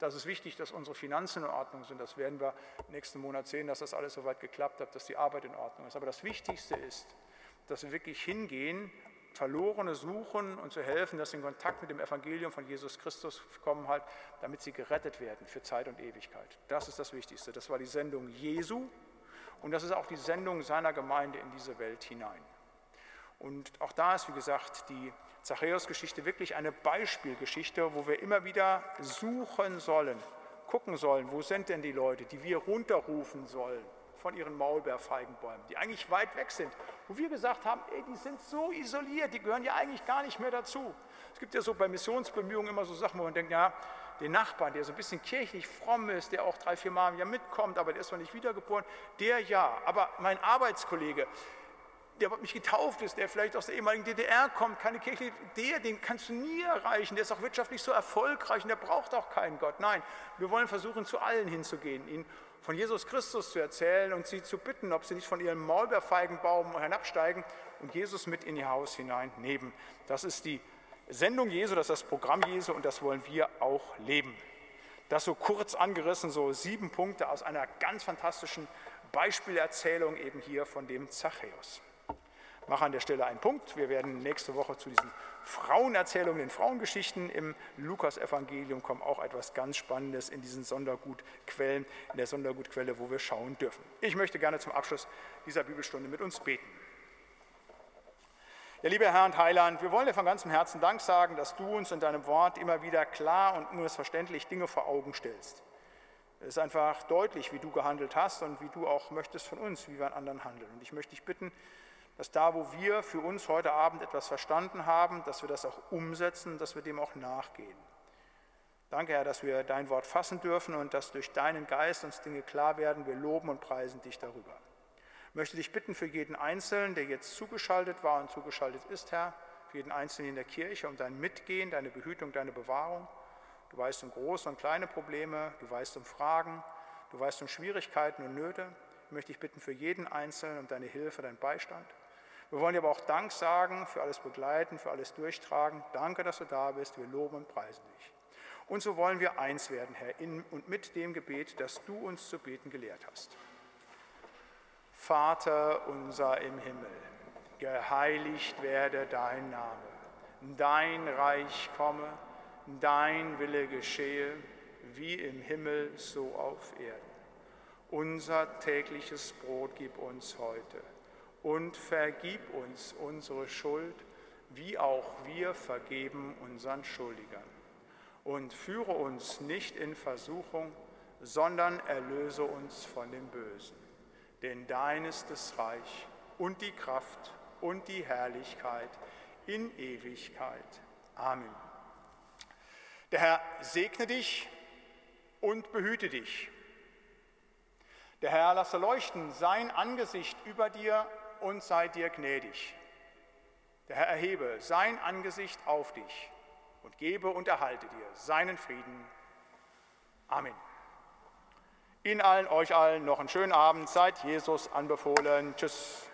Das ist wichtig, dass unsere Finanzen in Ordnung sind. Das werden wir nächsten Monat sehen, dass das alles soweit geklappt hat, dass die Arbeit in Ordnung ist. Aber das Wichtigste ist, dass wir wirklich hingehen Verlorene suchen und zu helfen, dass sie in Kontakt mit dem Evangelium von Jesus Christus kommen, halt, damit sie gerettet werden für Zeit und Ewigkeit. Das ist das Wichtigste. Das war die Sendung Jesu und das ist auch die Sendung seiner Gemeinde in diese Welt hinein. Und auch da ist, wie gesagt, die Zachäus-Geschichte wirklich eine Beispielgeschichte, wo wir immer wieder suchen sollen, gucken sollen, wo sind denn die Leute, die wir runterrufen sollen von ihren Maulbeerfeigenbäumen, die eigentlich weit weg sind, wo wir gesagt haben, ey, die sind so isoliert, die gehören ja eigentlich gar nicht mehr dazu. Es gibt ja so bei Missionsbemühungen immer so Sachen, wo man denkt, ja, den Nachbarn, der so ein bisschen kirchlich fromm ist, der auch drei, vier Mal im Jahr mitkommt, aber der ist noch nicht wiedergeboren, der ja. Aber mein Arbeitskollege, der mich getauft ist, der vielleicht aus der ehemaligen DDR kommt, keine Kirche, der, den kannst du nie erreichen, der ist auch wirtschaftlich so erfolgreich und der braucht auch keinen Gott. Nein, wir wollen versuchen, zu allen hinzugehen, ihn von Jesus Christus zu erzählen und sie zu bitten, ob sie nicht von ihrem Maulbeerfeigenbaum hinabsteigen und Jesus mit in ihr Haus hineinnehmen. Das ist die Sendung Jesu, das ist das Programm Jesu und das wollen wir auch leben. Das so kurz angerissen, so sieben Punkte aus einer ganz fantastischen Beispielerzählung eben hier von dem Zachäus mache an der Stelle einen Punkt. Wir werden nächste Woche zu diesen Frauenerzählungen, den Frauengeschichten im Lukas-Evangelium kommen, auch etwas ganz Spannendes in diesen Sondergutquellen, in der Sondergutquelle, wo wir schauen dürfen. Ich möchte gerne zum Abschluss dieser Bibelstunde mit uns beten. Ja, lieber Herr und Heiland, wir wollen dir von ganzem Herzen Dank sagen, dass du uns in deinem Wort immer wieder klar und unmissverständlich Dinge vor Augen stellst. Es ist einfach deutlich, wie du gehandelt hast und wie du auch möchtest von uns, wie wir an anderen handeln. Und ich möchte dich bitten, dass da, wo wir für uns heute Abend etwas verstanden haben, dass wir das auch umsetzen, dass wir dem auch nachgehen. Danke, Herr, dass wir dein Wort fassen dürfen und dass durch deinen Geist uns Dinge klar werden. Wir loben und preisen dich darüber. Ich möchte dich bitten für jeden Einzelnen, der jetzt zugeschaltet war und zugeschaltet ist, Herr, für jeden Einzelnen in der Kirche, um dein Mitgehen, deine Behütung, deine Bewahrung. Du weißt um große und kleine Probleme, du weißt um Fragen, du weißt um Schwierigkeiten und Nöte. möchte ich bitten für jeden Einzelnen um deine Hilfe, deinen Beistand. Wir wollen dir aber auch Dank sagen für alles Begleiten, für alles Durchtragen. Danke, dass du da bist. Wir loben und preisen dich. Und so wollen wir eins werden, Herr, in und mit dem Gebet, das du uns zu beten gelehrt hast. Vater unser im Himmel, geheiligt werde dein Name, dein Reich komme, dein Wille geschehe, wie im Himmel so auf Erden. Unser tägliches Brot gib uns heute und vergib uns unsere Schuld, wie auch wir vergeben unseren Schuldigern. Und führe uns nicht in Versuchung, sondern erlöse uns von dem Bösen. Denn dein ist das Reich und die Kraft und die Herrlichkeit in Ewigkeit. Amen. Der Herr segne dich und behüte dich. Der Herr lasse leuchten sein Angesicht über dir und sei dir gnädig. Der Herr erhebe sein Angesicht auf dich und gebe und erhalte dir seinen Frieden. Amen. Ihnen allen, euch allen noch einen schönen Abend. Seid Jesus anbefohlen. Tschüss.